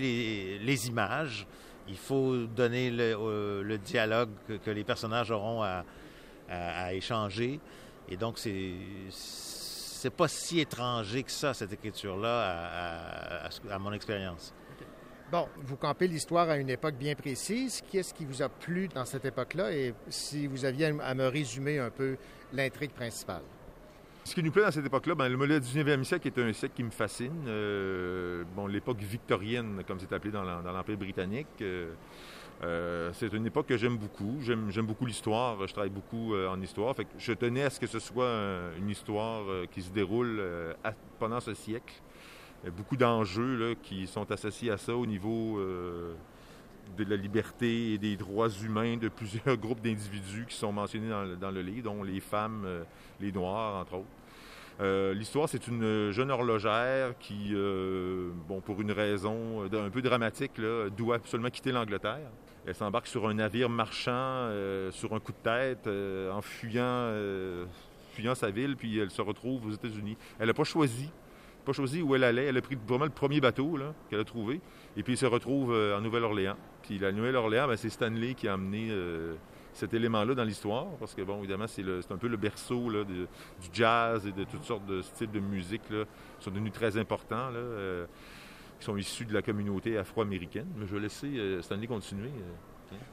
les images, il faut donner le, euh, dialogue que, les personnages auront à, échanger. Et donc, c'est c'est pas si étranger que ça, cette écriture-là, à mon expérience. Bon, vous campez l'histoire à une époque bien précise. Qu'est-ce qui vous a plu dans cette époque-là? Et si vous aviez à me résumer un peu l'intrigue principale? Ce qui nous plaît dans cette époque-là, ben, le modèle du 19e siècle est un siècle qui me fascine. Euh, bon, l'époque victorienne, comme c'est appelé dans l'Em- dans l'Empire britannique, euh, euh, c'est une époque que j'aime beaucoup. J'aime beaucoup l'histoire. Je travaille beaucoup en histoire. Fait que je tenais à ce que ce soit un- une histoire qui se déroule pendant ce siècle. Il y a beaucoup d'enjeux qui sont associés à ça au niveau de la liberté et des droits humains de <laughs> plusieurs groupes d'individus qui sont mentionnés dans le, livre, dont les femmes, euh, les Noirs, entre autres. Euh, L'histoire, c'est une jeune horlogère qui, euh, bon, pour une raison un peu dramatique, doit absolument quitter l'Angleterre. Elle s'embarque sur un navire marchand sur un coup de tête en fuyant, fuyant sa ville, puis elle se retrouve aux États-Unis. Elle n'a pas choisi, pas choisi où elle allait. Elle a pris vraiment le premier bateau qu'elle a trouvé, et puis elle se retrouve euh, en Nouvelle-Orléans. Puis la Nouvelle-Orléans, ben, c'est Stanley qui a amené euh, cet élément-là dans l'histoire, parce que, bon, évidemment, c'est un peu le berceau du jazz et de toutes sortes de styles de musique là, qui sont devenus très importants, euh, qui sont issus de la communauté afro-américaine. Mais je vais laisser Stanley continuer.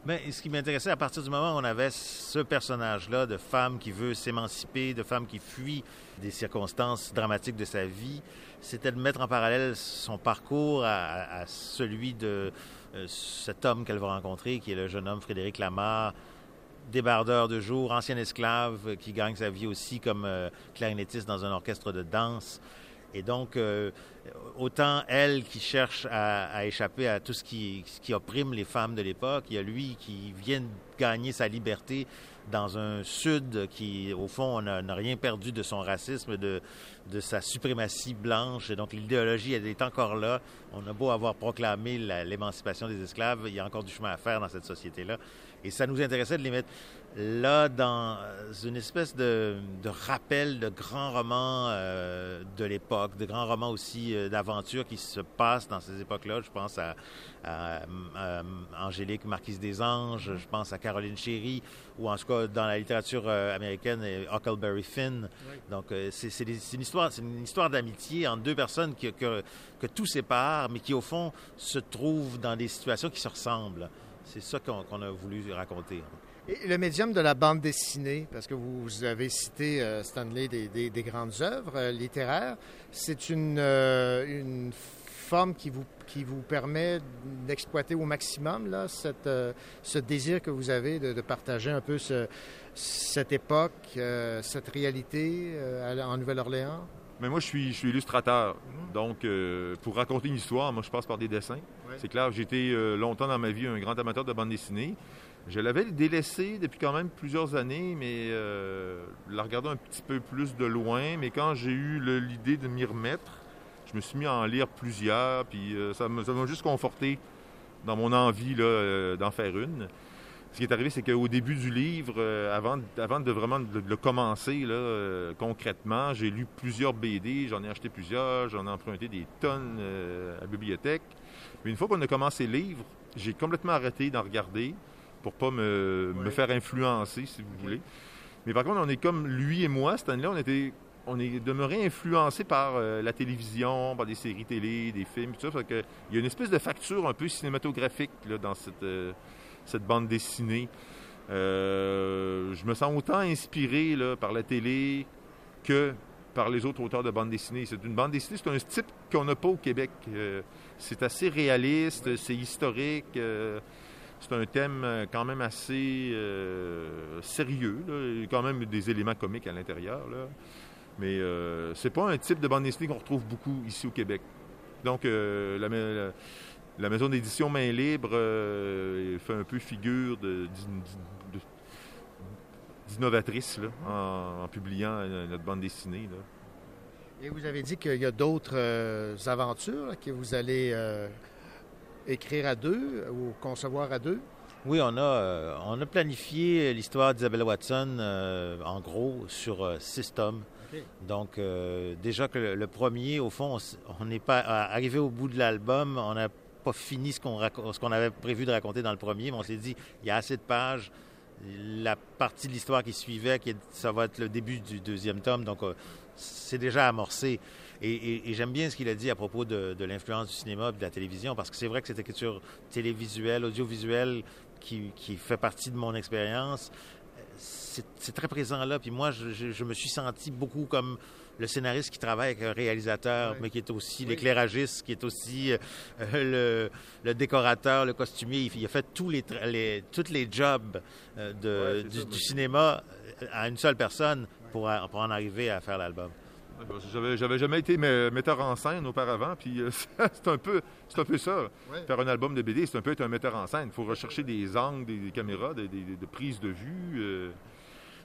Mais ce qui m'intéressait, à partir du moment où on avait ce personnage-là de femme qui veut s'émanciper, de femme qui fuit des circonstances dramatiques de sa vie, c'était de mettre en parallèle son parcours à, celui de euh, cet homme qu'elle va rencontrer, qui est le jeune homme Frédéric Lamar, débardeur de jour, ancien esclave, qui gagne sa vie aussi comme euh, clarinettiste dans un orchestre de danse. Et donc, euh, autant elle qui cherche à, échapper à tout ce qui, opprime les femmes de l'époque, il y a lui qui vient de gagner sa liberté dans un sud qui, au fond, n'a rien perdu de son racisme, de, sa suprématie blanche. Donc, l'idéologie, elle est encore là. On a beau avoir proclamé la- l'émancipation des esclaves, il y a encore du chemin à faire dans cette société-là. Et ça nous intéressait de les mettre là dans une espèce de, de rappel de grands romans euh, de l'époque, de grands romans aussi euh, d'aventure qui se passent dans ces époques-là. Je pense à, à, à Angélique Marquise des Anges, je pense à Caroline Chéry, ou en tout cas dans la littérature euh, américaine, euh, Huckleberry Finn. Donc euh, c'est une histoire, c'est une histoire d'amitié entre deux personnes que, que, que tout sépare, mais qui au fond se trouvent dans des situations qui se ressemblent. C'est ça qu'on qu'on a voulu raconter. Et le médium de la bande dessinée, parce que vous avez cité, euh, Stanley, des, des- des grandes œuvres euh, littéraires, c'est une, euh, une forme qui vous, qui vous permet d'exploiter au maximum là, cette, ce désir que vous avez de, de partager un peu ce- cette époque, cette réalité en Nouvelle-Orléans? Mais moi, je suis, je suis illustrateur. Donc, euh, pour raconter une histoire, moi, je passe par des dessins. Ouais. C'est clair, j'ai été euh, longtemps dans ma vie un grand amateur de bande dessinée. Je l'avais délaissé depuis quand même plusieurs années, mais euh, la regardais un petit peu plus de loin. Mais quand j'ai eu l'idée de m'y remettre, je me suis mis à en lire plusieurs, puis euh, ça m'a juste conforté dans mon envie euh, d'en faire une. Ce qui est arrivé, c'est qu'au début du livre, avant, de vraiment le commencer concrètement, j'ai lu plusieurs BD, j'en ai acheté plusieurs, j'en ai emprunté des tonnes à la bibliothèque. Mais une fois qu'on a commencé le livre, j'ai complètement arrêté d'en regarder pour pas me, me faire influencer, si vous voulez. Mais par contre, on est comme lui et moi, cette année-là, on était on est demeuré influencé par euh, la télévision, par des séries télé, des films, tout ça. Que, il y a une espèce de facture un peu cinématographique là, dans cette, euh, cette bande dessinée. Euh, je me sens autant inspiré là, par la télé que par les autres auteurs de bande dessinée. C'est une bande dessinée, c'est un type qu'on n'a pas au Québec. C'est assez réaliste, c'est historique. C'est un thème euh, quand même assez euh, sérieux. Il y a quand même des éléments comiques à l'intérieur. là. Mais euh, c'est pas un type de bande dessinée qu'on retrouve beaucoup ici au Québec. Donc, euh, la, ma- la- la maison d'édition Main Libre fait un peu figure d'innovatrice en, publiant notre bande dessinée. Et vous avez dit qu'il y a d'autres aventures que vous allez écrire à deux ou concevoir à deux? Oui, on a, euh, on a planifié l'histoire d'Isabelle Watson, euh, en gros, sur euh, six tomes. Donc, euh, déjà que le, le premier, au fond, on n'est pas arrivé au bout de l'album, on n'a pas fini ce qu'on raco- ce qu'on avait prévu de raconter dans le premier, mais on s'est dit, il y a assez de pages. La partie de l'histoire qui suivait, qui est- ça va être le début du deuxième tome, donc c'est déjà amorcé. Et, et- et j'aime bien ce qu'il a dit à propos de, de l'influence du cinéma et de la télévision, parce que c'est vrai que cette écriture télévisuelle, audiovisuelle, qui, qui fait partie de mon expérience, c'est très présent là. Puis moi, je, je- je me suis senti beaucoup comme le scénariste qui travaille avec un réalisateur, mais qui est aussi l'éclairagiste, qui est aussi euh, le, le décorateur, le costumier. Il, il a fait tous les, tous les jobs euh, de- Ouais, c'est du, ça, du moi. cinéma euh, à une seule personne pour en arriver à faire l'album. J'avais, j'avais jamais été me- metteur en scène auparavant, puis euh, <laughs> c'est un peu, c'est un peu ça. Ouais. Faire un album de BD, c'est un peu être un metteur en scène. Il faut rechercher des angles, des, des caméras, des, des- des prises de vue. euh.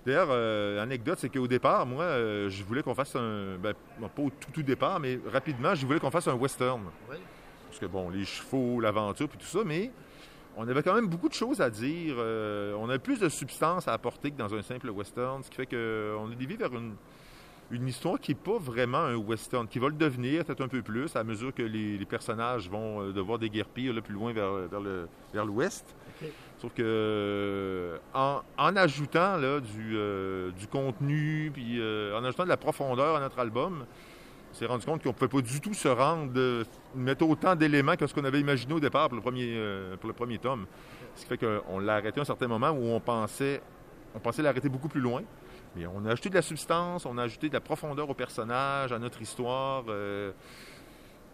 D'ailleurs, euh, anecdote, c'est qu'au départ, moi, euh, je voulais qu'on fasse un, ben, pas au tout, tout départ, mais rapidement, je voulais qu'on fasse un western. Parce que bon, les chevaux, l'aventure, puis tout ça, mais on avait quand même beaucoup de choses à dire. on avait plus de substance à apporter que dans un simple western, ce qui fait qu'on est dévié vers une, une histoire qui n'est pas vraiment un western, qui va le devenir peut-être un peu plus à mesure que les, les personnages vont euh, devoir déguerpir là, plus loin vers, vers le- vers l'ouest. Sauf que euh, en, en ajoutant là, du, euh, du contenu, puis euh, en ajoutant de la profondeur à notre album, on s'est rendu compte qu'on ne pouvait pas du tout se rendre, mettre autant d'éléments que ce qu'on avait imaginé au départ pour le premier, euh, pour le premier tome. Ce qui fait qu'on l'a arrêté à un certain moment où on pensait, on pensait l'arrêter beaucoup plus loin. On a ajouté de la substance, on a ajouté de la profondeur au personnage, à notre histoire. euh,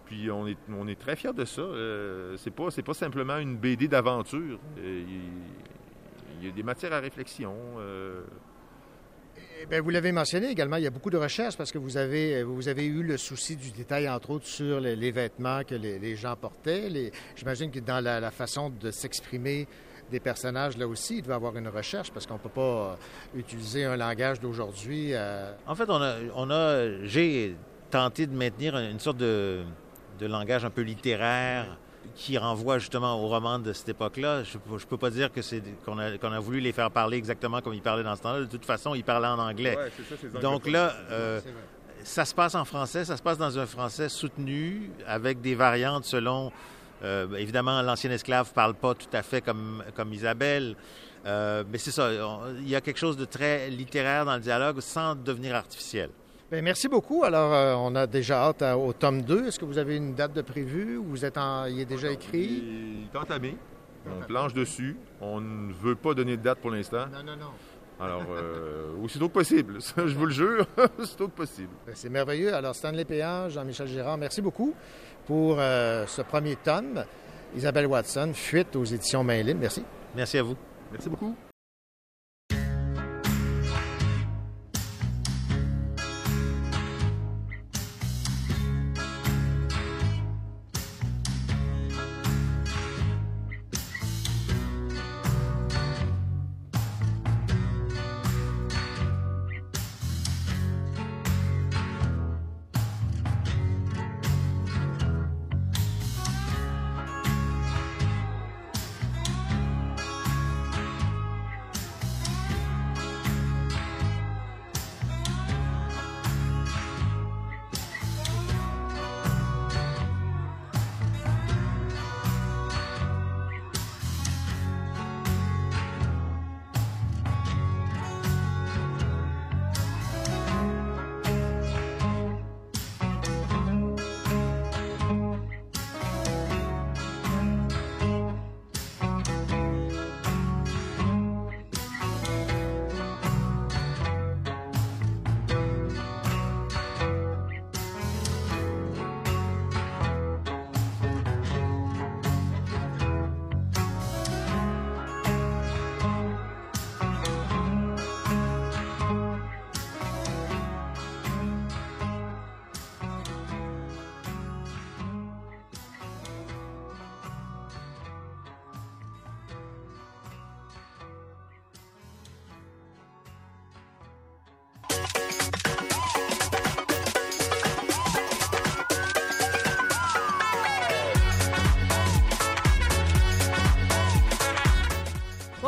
puis on est, on est très fiers de ça. Euh, c'est pas, pas simplement une BD d'aventure. Euh, Il y a des matières à réflexion. euh, Eh vous l'avez mentionné également, il y a beaucoup de recherches parce que vous avez, vous avez eu le souci du détail, entre autres, sur les, vêtements que les, gens portaient. J'imagine que dans la façon de s'exprimer des personnages, là aussi, il devait y avoir une recherche parce qu'on ne peut pas euh, utiliser un langage d'aujourd'hui. euh, En fait, on a, on a, j'ai tenté de maintenir une sorte de, de langage un peu littéraire qui renvoie justement aux romans de cette époque-là. Je ne peux pas dire que c'est qu'on a, qu'on a voulu les faire parler exactement comme ils parlaient dans ce temps-là. De toute façon, ils parlaient en anglais. Ouais, c'est ça, c'est Donc là, euh, ça se passe en français, ça se passe dans un français soutenu, avec des variantes selon... euh, évidemment, l'ancien esclave ne parle pas tout à fait comme, comme Isabelle, euh, mais c'est ça, on- il y a quelque chose de très littéraire dans le dialogue sans devenir artificiel. Bien, merci beaucoup. Alors, euh, on a déjà hâte à- au tome 2. Est-ce que vous avez une date de prévue ou vous êtes en... il est déjà écrit? Il est entamé. On planche dessus. On ne veut pas donner de date pour l'instant. Non, non, non. Alors, euh, <laughs> aussitôt que possible. Ça, je vous le jure, <laughs> aussitôt que possible. Ben, C'est merveilleux. Alors, Stanley Péan, Jean-Michel Girard, merci beaucoup pour euh, ce premier tome. Isabelle Watson, Fuite aux éditions Main. Merci. Merci à vous. Merci beaucoup.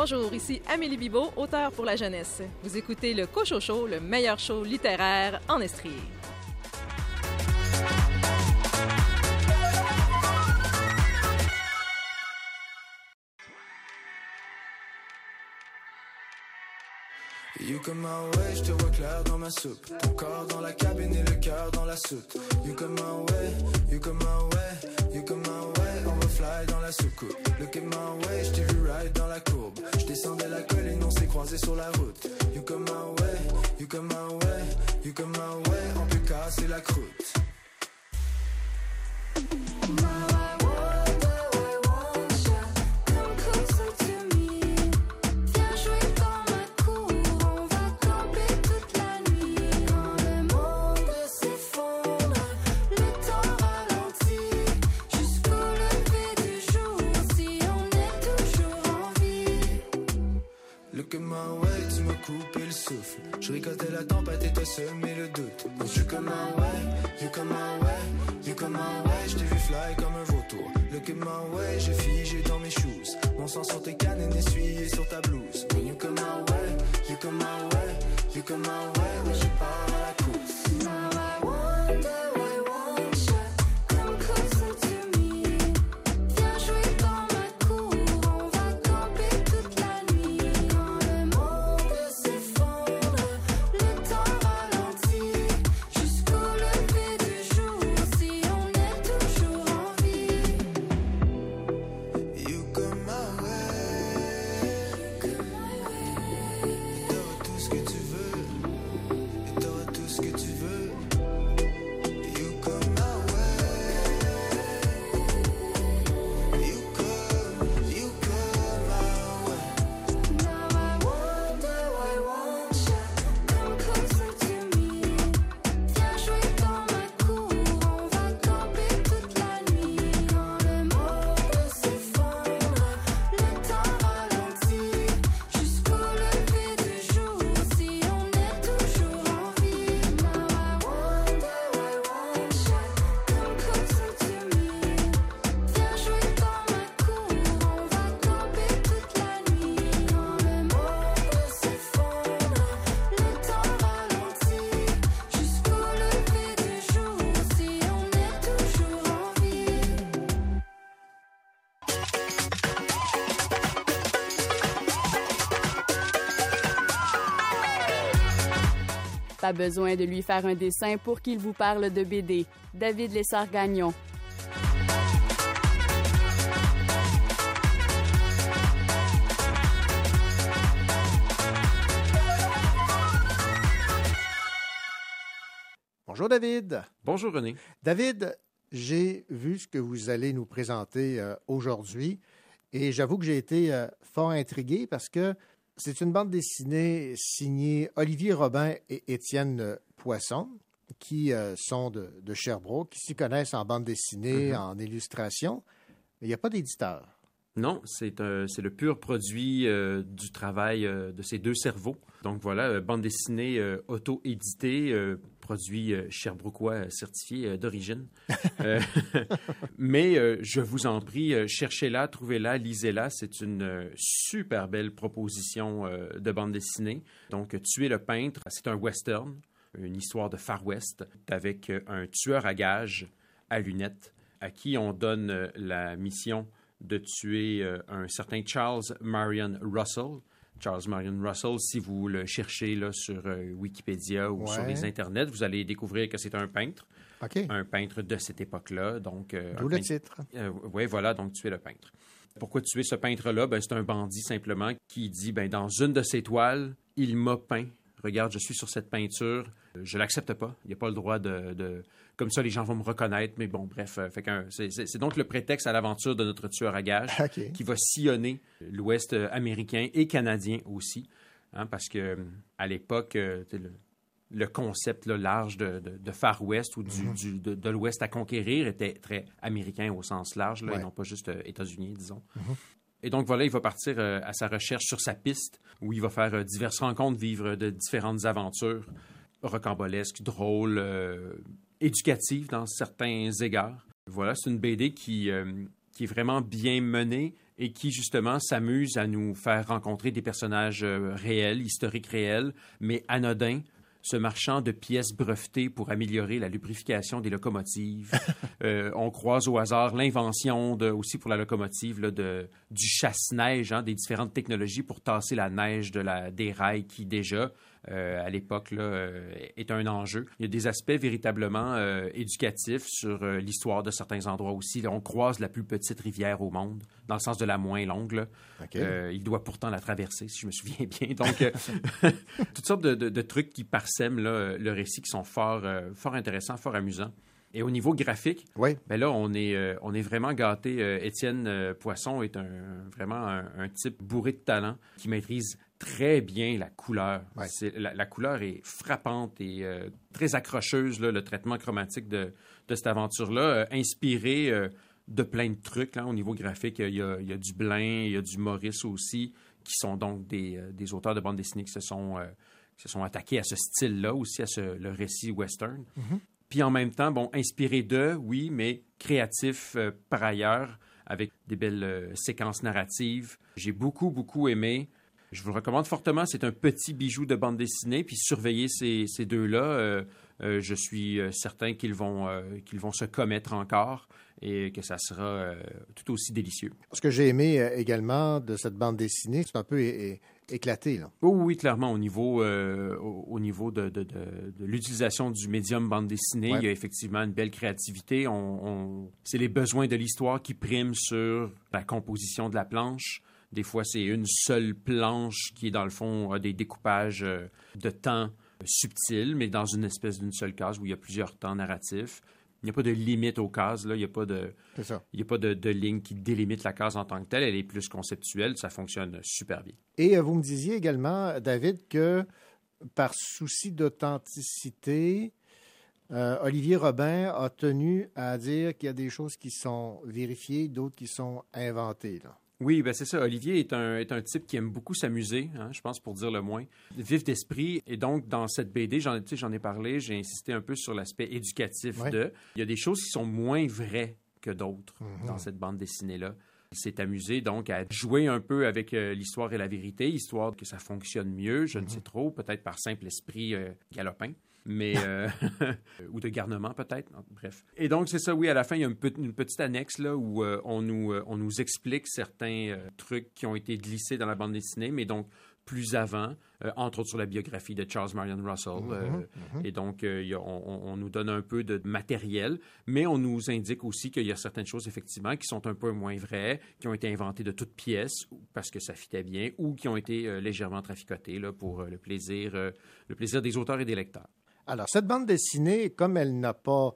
Bonjour, ici Amélie Bibot, auteure pour la jeunesse. Vous écoutez le Cocho Show, le meilleur show littéraire en Estrie. You come my way, je te vois clair dans ma soupe. Ton corps dans la cabine et le cœur dans la soute. You come my way, you come my way, fly dans la soucoupe. Look at my way, je vu ride dans la courbe. Je descendais la colline, on s'est croisés sur la route. You come my way, you come my way, you come my way. On peut casser la croûte. At my way, tu m'as coupé le souffle. Je ricotais la tempête et t'as semé le doute. Oh, you come my way, you come my way, you come my way. Je t'ai vu fly comme un vautour. Look at my way, j'ai figé dans mes shoes. Mon sang sur tes cannes et essuyé sur ta blouse. You come my way, you come my way, you come my way. Besoin de lui faire un dessin pour qu'il vous parle de BD. David Lessard-Gagnon. Bonjour David. Bonjour René. David, j'ai vu ce que vous allez nous présenter euh, aujourd'hui et j'avoue que j'ai été euh, fort intrigué parce que c'est une bande dessinée signée Olivier Robin et Étienne euh, Poisson qui euh, sont de, de Sherbrooke, qui s'y connaissent en bande dessinée, Mhm. en illustration, mais il n'y a pas d'éditeur. Non, c'est c'est le pur produit euh, du travail euh, de ces deux cerveaux. Donc voilà, euh, bande dessinée euh, auto-éditée, euh, produit euh, Sherbrookeois euh, certifié euh, d'origine. <laughs> <laughs> Mais je vous en prie, cherchez-la, trouvez-la, lisez-la. C'est une super belle proposition de bande dessinée. Donc, Tuer le peintre, c'est un western, une histoire de Far West avec un tueur à gages à lunettes à qui on donne la mission de tuer un certain Charles Marion Russell. Charles Marion Russell, si vous le cherchez là, sur euh, Wikipédia ou sur les internets, vous allez découvrir que c'est un peintre. Un peintre de cette époque-là. Donc, euh, D'où le peintre- titre. oui, voilà, donc tuer le peintre. Pourquoi tuer ce peintre-là? Ben, c'est un bandit simplement qui dit, ben, dans une de ses toiles, il m'a peint. Regarde, je suis sur cette peinture, euh, je l'accepte pas. Il n'y a pas le droit de, de- Comme ça, les gens vont me reconnaître. Mais bon, bref, euh, c'est donc le prétexte à l'aventure de notre tueur à gages <laughs> OK. qui va sillonner l'Ouest euh, américain et canadien aussi. hein, parce que euh, à l'époque, le, le concept là, large de, de- de Far West ou du, Mhm. du- de, de l'Ouest à conquérir était très américain au sens large, là, Ouais. et non pas juste États-Unis, disons. Mhm. Et donc voilà, il va partir euh, à sa recherche sur sa piste, où il va faire euh, diverses rencontres, vivre de différentes aventures rocambolesques, drôles, euh, éducatives dans certains égards. Voilà, c'est une BD qui, euh, qui est vraiment bien menée et qui justement s'amuse à nous faire rencontrer des personnages euh, réels, historiques réels, mais anodins. Ce marchand de pièces brevetées pour améliorer la lubrification des locomotives. <laughs> Euh, on croise au hasard l'invention aussi pour la locomotive là, de, du chasse-neige, hein, des différentes technologies pour tasser la neige de la, des rails qui déjà, à l'époque, là, euh, est un enjeu. Il y a des aspects véritablement euh, éducatifs sur euh, l'histoire de certains endroits aussi. Là, on croise la plus petite rivière au monde, dans le sens de la moins longue. Euh, il doit pourtant la traverser, si je me souviens <laughs> bien. Donc, euh, <laughs> toutes sortes de, de- de trucs qui parsèment là, le récit, qui sont fort, euh, fort intéressants, fort amusants. Et au niveau graphique, ben là, on est, euh, on est vraiment gâté. Euh, Étienne euh, Poisson est un, vraiment un, un type bourré de talent qui maîtrise très bien la couleur. La, la couleur est frappante et euh, très accrocheuse, là, le traitement chromatique de, de cette aventure-là, euh, inspiré euh, de plein de trucs là, au niveau graphique. Il y, a, il y a du Blain, il y a du Maurice aussi, qui sont donc des, euh, des auteurs de bande dessinée qui se sont, qui se sont attaqués à ce style-là, aussi à ce, le récit western. Mhm. Puis en même temps, bon, inspiré de, oui, mais créatif par ailleurs, avec des belles séquences narratives. J'ai beaucoup, beaucoup aimé. Je vous le recommande fortement. C'est un petit bijou de bande dessinée. Puis surveiller ces, ces deux-là, euh, euh, je suis euh, certain qu'ils vont, euh, qu'ils vont se commettre encore et que ça sera tout aussi délicieux. Ce que j'ai aimé également de cette bande dessinée, c'est un peu éclaté. Là. Oh oui, clairement, au niveau, euh, au, au niveau de, de- de- de l'utilisation du médium bande dessinée, Ouais. il y a effectivement une belle créativité. On, on- c'est les besoins de l'histoire qui priment sur la composition de la planche. Des fois, c'est une seule planche qui, dans le fond, a des découpages euh, de temps subtils, mais dans une espèce d'une seule case où il y a plusieurs temps narratifs. Il n'y a pas de limite aux cases, là. Il n'y a pas de, il n'y a pas de, de ligne qui délimite la case en tant que telle. Elle est plus conceptuelle. Ça fonctionne super bien. Et euh, vous me disiez également, David, que par souci d'authenticité, euh, Olivier Robin a tenu à dire qu'il y a des choses qui sont vérifiées, d'autres qui sont inventées. Là. Oui, ben c'est ça. Olivier est un, est un type qui aime beaucoup s'amuser, hein, je pense pour dire le moins. Vif d'esprit. Et donc, dans cette BD, j'en tu sais, j'en ai parlé, j'ai insisté un peu sur l'aspect éducatif Ouais. de. Il y a des choses qui sont moins vraies que d'autres Mhm. dans cette bande dessinée-là. Il s'est amusé donc à jouer un peu avec euh, l'histoire et la vérité, histoire que ça fonctionne mieux, je ne sais trop, peut-être par simple esprit euh, galopin. Mais euh, <laughs> ou de garnement peut-être, bref. Et donc c'est ça, oui. À la fin, il y a une, pe- une petite annexe là où euh, on nous euh, on nous explique certains trucs qui ont été glissés dans la bande dessinée, mais donc plus avant, entre autres sur la biographie de Charles Marion Russell. Mhm, mhm. Et donc, il y a- on, nous donne un peu de matériel, mais on nous indique aussi qu'il y a certaines choses, effectivement, qui sont un peu moins vraies, qui ont été inventées de toutes pièces parce que ça fitait bien, ou qui ont été légèrement traficotées là, pour le, plaisir, le plaisir des auteurs et des lecteurs. Alors, cette bande dessinée, comme elle n'a pas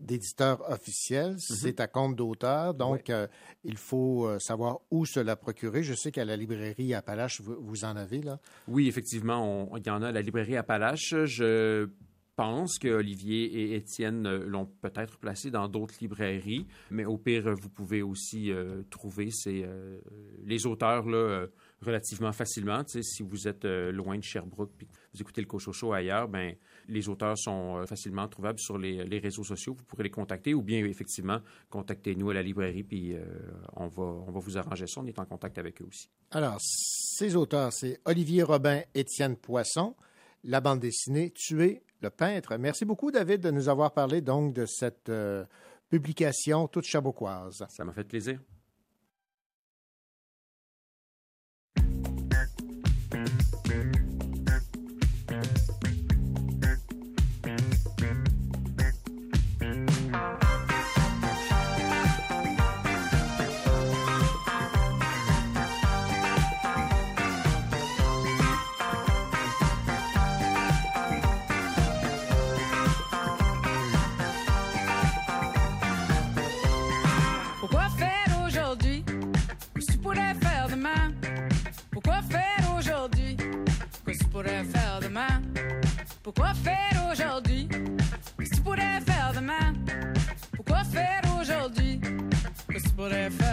d'éditeur officiel, c'est à compte d'auteur, donc euh, il faut euh, savoir où se la procurer. Je sais qu'à la librairie Appalache, vous, vous en avez, là. Oui, effectivement, il y en a à la librairie Appalache. Je pense que Olivier et Étienne euh, l'ont peut-être placé dans d'autres librairies, mais au pire, vous pouvez aussi euh, trouver ces, euh, les auteurs là, relativement facilement. Si vous êtes loin de Sherbrooke que vous écoutez le Cochocho ailleurs, ben, les auteurs sont euh, facilement trouvables sur les, les réseaux sociaux. Vous pourrez les contacter ou bien, effectivement, contactez-nous à la librairie puis euh, on, va, on va vous arranger ça. On est en contact avec eux aussi. Alors, ces auteurs, c'est Olivier Robin, Étienne Poisson, la bande dessinée Tuer le peintre. Merci beaucoup, David, de nous avoir parlé donc de cette euh, publication toute chaboquoise. Ça m'a fait plaisir. Pourquoi faire aujourd'hui que tu pourrais faire demain? Pourquoi faire aujourd'hui que tu pourrais faire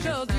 faire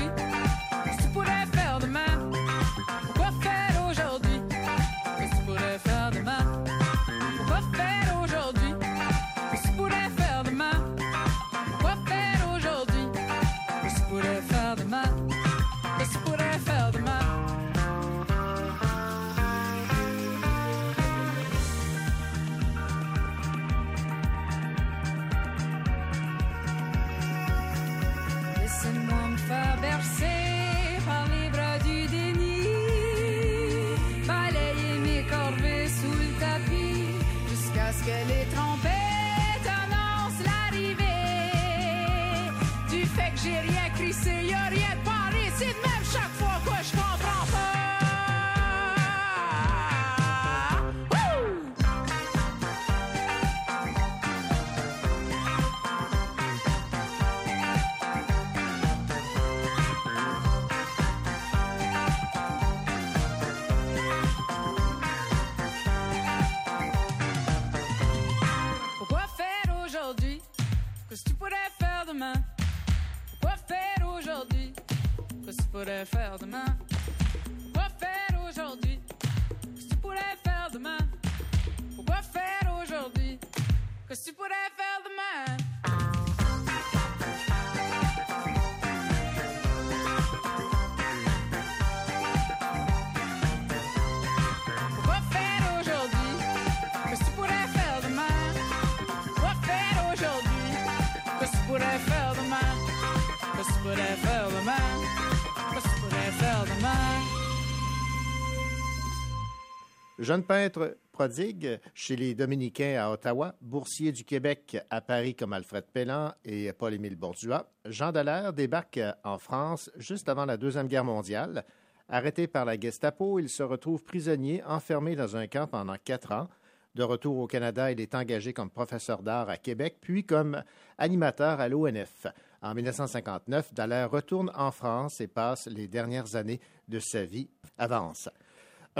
Jeune peintre prodigue chez les Dominicains à Ottawa, boursier du Québec à Paris comme Alfred Pellan et Paul-Émile Bordua, Jean Dallaire débarque en France juste avant la Deuxième Guerre mondiale. Arrêté par la Gestapo, il se retrouve prisonnier, enfermé dans un camp pendant quatre ans. De retour au Canada, il est engagé comme professeur d'art à Québec, puis comme animateur à l'ONF. En 1959, Dallaire retourne en France et passe les dernières années de sa vie à Vence.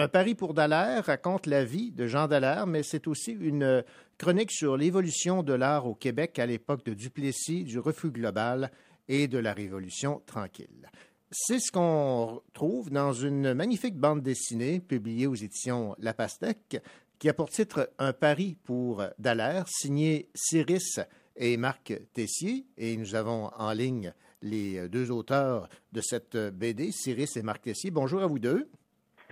Un pari pour Dallaire raconte la vie de Jean Dallaire, mais c'est aussi une chronique sur l'évolution de l'art au Québec à l'époque de Duplessis, du refus global et de la Révolution tranquille. C'est ce qu'on trouve dans une magnifique bande dessinée publiée aux éditions La Pastèque, qui a pour titre Un pari pour Dallaire, signé Cyrus et Marc Tessier. Et nous avons en ligne les deux auteurs de cette BD, Cyrus et Marc Tessier. Bonjour à vous deux.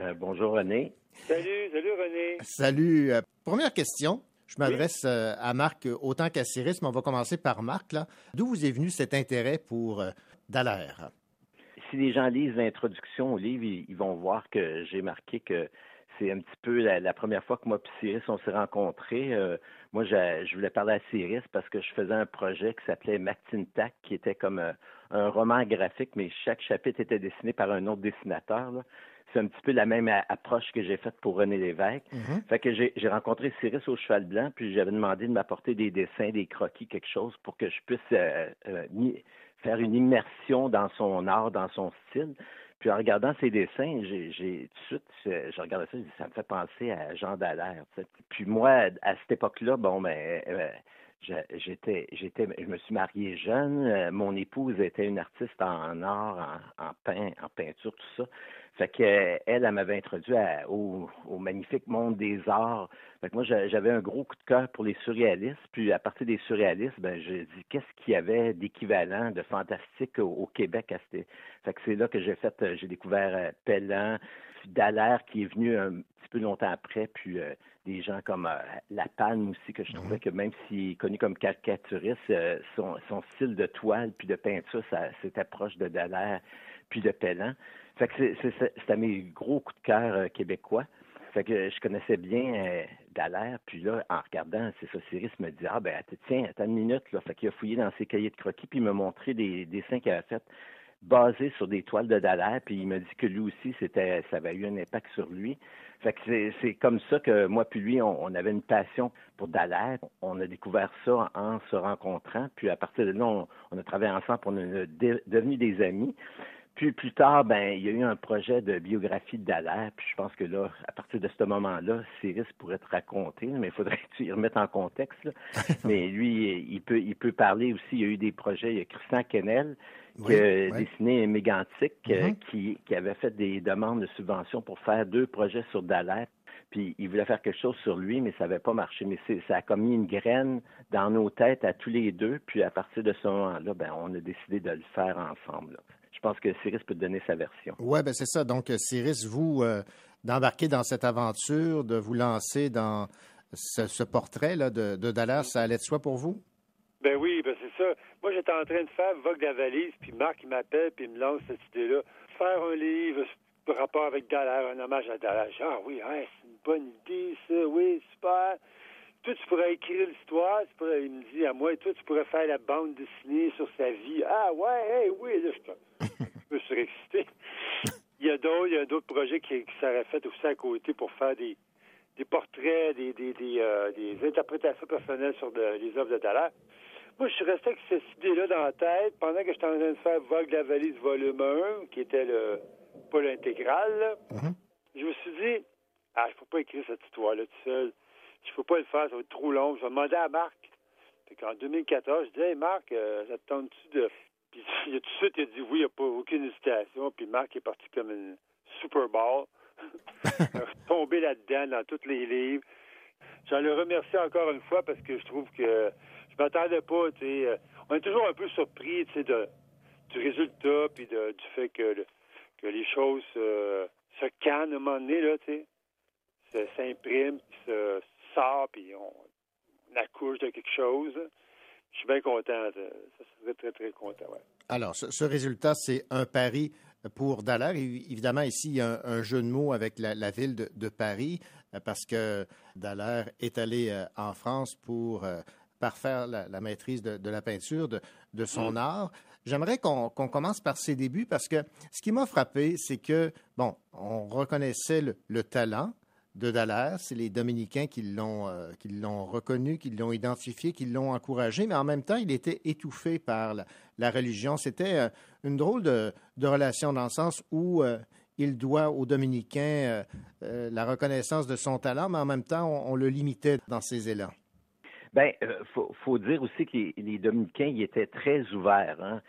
Euh, bonjour René. Salut, salut René. Salut. Euh, première question. Je m'adresse euh, à Marc autant qu'à Cyrus, mais on va commencer par Marc. là. D'où vous est venu cet intérêt pour euh, Dallaire? Si les gens lisent l'introduction au livre, ils, ils vont voir que j'ai marqué que c'est un petit peu la, la première fois que moi et Cyrus, on s'est rencontrés. Euh, moi, je, je voulais parler à Cyrus parce que je faisais un projet qui s'appelait Matintac, qui était comme un roman graphique, mais chaque chapitre était dessiné par un autre dessinateur. là. C'est un petit peu la même approche que j'ai faite pour René Lévesque. Fait que j'ai rencontré Cyrus au Cheval Blanc, puis j'avais demandé de m'apporter des dessins, des croquis, quelque chose pour que je puisse euh, euh, faire une immersion dans son art, dans son style. Puis en regardant ses dessins, j'ai tout de suite, je, je regardais ça, ça me fait penser à Jean Dallaire. Puis moi, à cette époque-là, bon, ben, euh, j'étais, j'étais, je me suis marié jeune. Euh, mon épouse était une artiste en art, en, en peint, en peinture, tout ça. Fait que elle, elle m'avait introduit à- au, au magnifique monde des arts. Fait que moi, j'a- j'avais un gros coup de cœur pour les surréalistes. Puis à partir des surréalistes, ben j'ai dit qu'est-ce qu'il y avait d'équivalent, de fantastique au, Québec à. Fait que c'est là que j'ai fait, euh, j'ai découvert euh, Pellan, Dallaire qui est venu un petit peu longtemps après, puis euh, des gens comme euh, La Palme aussi, que je trouvais que même s'il est connu comme caricaturiste, euh, son, son style de toile puis de peinture, ça, c'était proche de Dallaire puis de Pellan. Fait que c'est- c'était mes gros coups de cœur euh, québécois. Fait que je connaissais bien Dallaire, puis là, en regardant, c'est ça, Cyrus me dit Ah ben tiens, attends une minute, là. Fait qu'il a fouillé dans ses cahiers de croquis, puis il m'a montré des dessins qu'il avait fait basés sur des toiles de Dallaire, puis il m'a dit que lui aussi, c'était ça avait eu un impact sur lui. Fait que c'est, comme ça que moi puis lui, on, on avait une passion pour Dallaire. On a découvert ça en se rencontrant, puis à partir de là, on, on a travaillé ensemble, on est de- devenus des amis. Puis plus tard, ben, il y a eu un projet de biographie de Dallaire. Puis je pense que là, à partir de ce moment-là, Cyrus pourrait te raconter, mais il faudrait que tu y remettes en contexte. là. <laughs> mais lui, il peut, il peut parler aussi. Il y a eu des projets. Il y a Christian Kennel Oui, a oui. dessiné Mégantic, euh, Mhm. qui, qui avait fait des demandes de subventions pour faire deux projets sur Dallaire. Puis il voulait faire quelque chose sur lui, mais ça n'avait pas marché. Mais ça a comme mis une graine dans nos têtes à tous les deux. Puis à partir de ce moment-là, ben, on a décidé de le faire ensemble. là. Je pense que Cyrus peut te donner sa version. Oui, ben c'est ça. Donc, euh, Cyrus, vous, euh, d'embarquer dans cette aventure, de vous lancer dans ce, ce portrait-là de, de Dallas, ça allait de soi pour vous? Ben oui, ben c'est ça. Moi, j'étais en train de faire Vogue de la valise, puis Marc, il m'appelle, puis il me lance cette idée-là. Faire un livre par rapport avec Dallaire, un hommage à Dallaire. Ah oui, hein, c'est une bonne idée, ça, oui, super. Toi, tu pourrais écrire l'histoire, il me dit à moi, toi, tu pourrais faire la bande dessinée sur sa vie. Ah ouais, hey, oui, là, je je me suis <laughs> excité. Il y a d'autres, il y a d'autres projets qui, qui seraient faits aussi à côté pour faire des, des portraits, des, des, des, euh, des interprétations personnelles sur de- les œuvres de Dallaire. Moi, je suis resté avec cette idée-là dans la tête pendant que j'étais en train de faire Vogue de la valise volume 1, qui était le pas l'intégrale. là. Je me suis dit, ah, je peux pas écrire cette histoire-là tout seul. Je peux pas le faire, ça va être trop long. Je vais demander à Marc. Fait qu'en 2014, je dis, hey Marc, euh, ça te tente-tu de. <laughs> Puis il a tout de suite il a dit oui, il n'y a pas aucune hésitation. Puis Marc est parti comme une Super Bowl. <laughs> Tombé là-dedans dans tous les livres. J'en le remercie encore une fois parce que je trouve que pas, tu sais. euh, On est toujours un peu surpris, tu sais, du résultat puis du fait que, que les choses euh, se cannent à un moment donné, là, tu sais. S'imprime, se sort, puis on, accouche de quelque chose. Je suis bien content. ça serait très, très content, ouais. Alors, ce, résultat, c'est un pari pour Dallaire. Évidemment, ici, il y a un, jeu de mots avec la, ville de, de Paris, euh, parce que Dallaire est allé en France pour parfaire la, la maîtrise de, de la peinture, de, de son Mm. art. J'aimerais qu'on commence par ses débuts, parce que ce qui m'a frappé, c'est que, bon, on reconnaissait le, le talent de Dallaire. C'est les Dominicains qui l'ont euh, qui l'ont reconnu, qui l'ont identifié, qui l'ont encouragé, mais en même temps, il était étouffé par la, la religion. C'était euh, une drôle de, de relation dans le sens où euh, il doit aux Dominicains la reconnaissance de son talent, mais en même temps, on, on le limitait dans ses élans. Ben, euh, faut, faut dire aussi que les, les Dominicains, ils étaient très ouverts. Hein.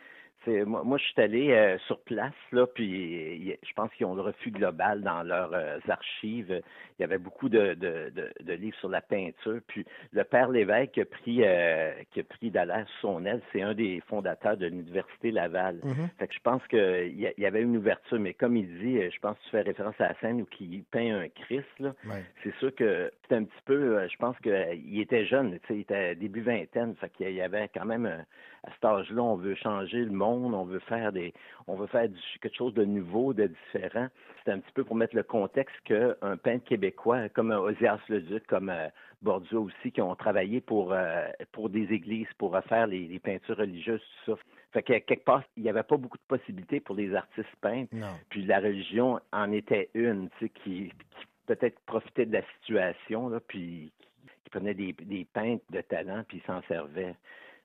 Moi, moi, je suis allé euh, sur place, là, puis euh, je pense qu'ils ont le refus global dans leurs euh, archives. Il y avait beaucoup de, de, de, de livres sur la peinture. Puis le père Lévesque qui a pris, euh, qui a pris Dallaire sous son aile, c'est un des fondateurs de l'Université Laval. Mhm. Fait que je pense qu'il y, y avait une ouverture, mais comme il dit, je pense que tu fais référence à la scène où il peint un Christ, là. Ouais. C'est sûr que c'est un petit peu, je pense qu'il était jeune, il était début vingtaine, fait qu'il y avait quand même, à cet âge-là, on veut changer le monde, on veut faire des, on veut faire du- quelque chose de nouveau, de différent. C'est un petit peu pour mettre le contexte qu'un peintre québécois, comme euh, Osias Leduc, comme euh, Bordeaux aussi, qui ont travaillé pour, euh, pour des églises, pour refaire les, les peintures religieuses, tout ça. Fait que quelque part, il n'y avait pas beaucoup de possibilités pour les artistes peintres. Non. Puis la religion en était une, tu sais, qui, qui peut-être profitait de la situation, là, puis qui, qui prenait des, des peintres de talent, puis s'en servait.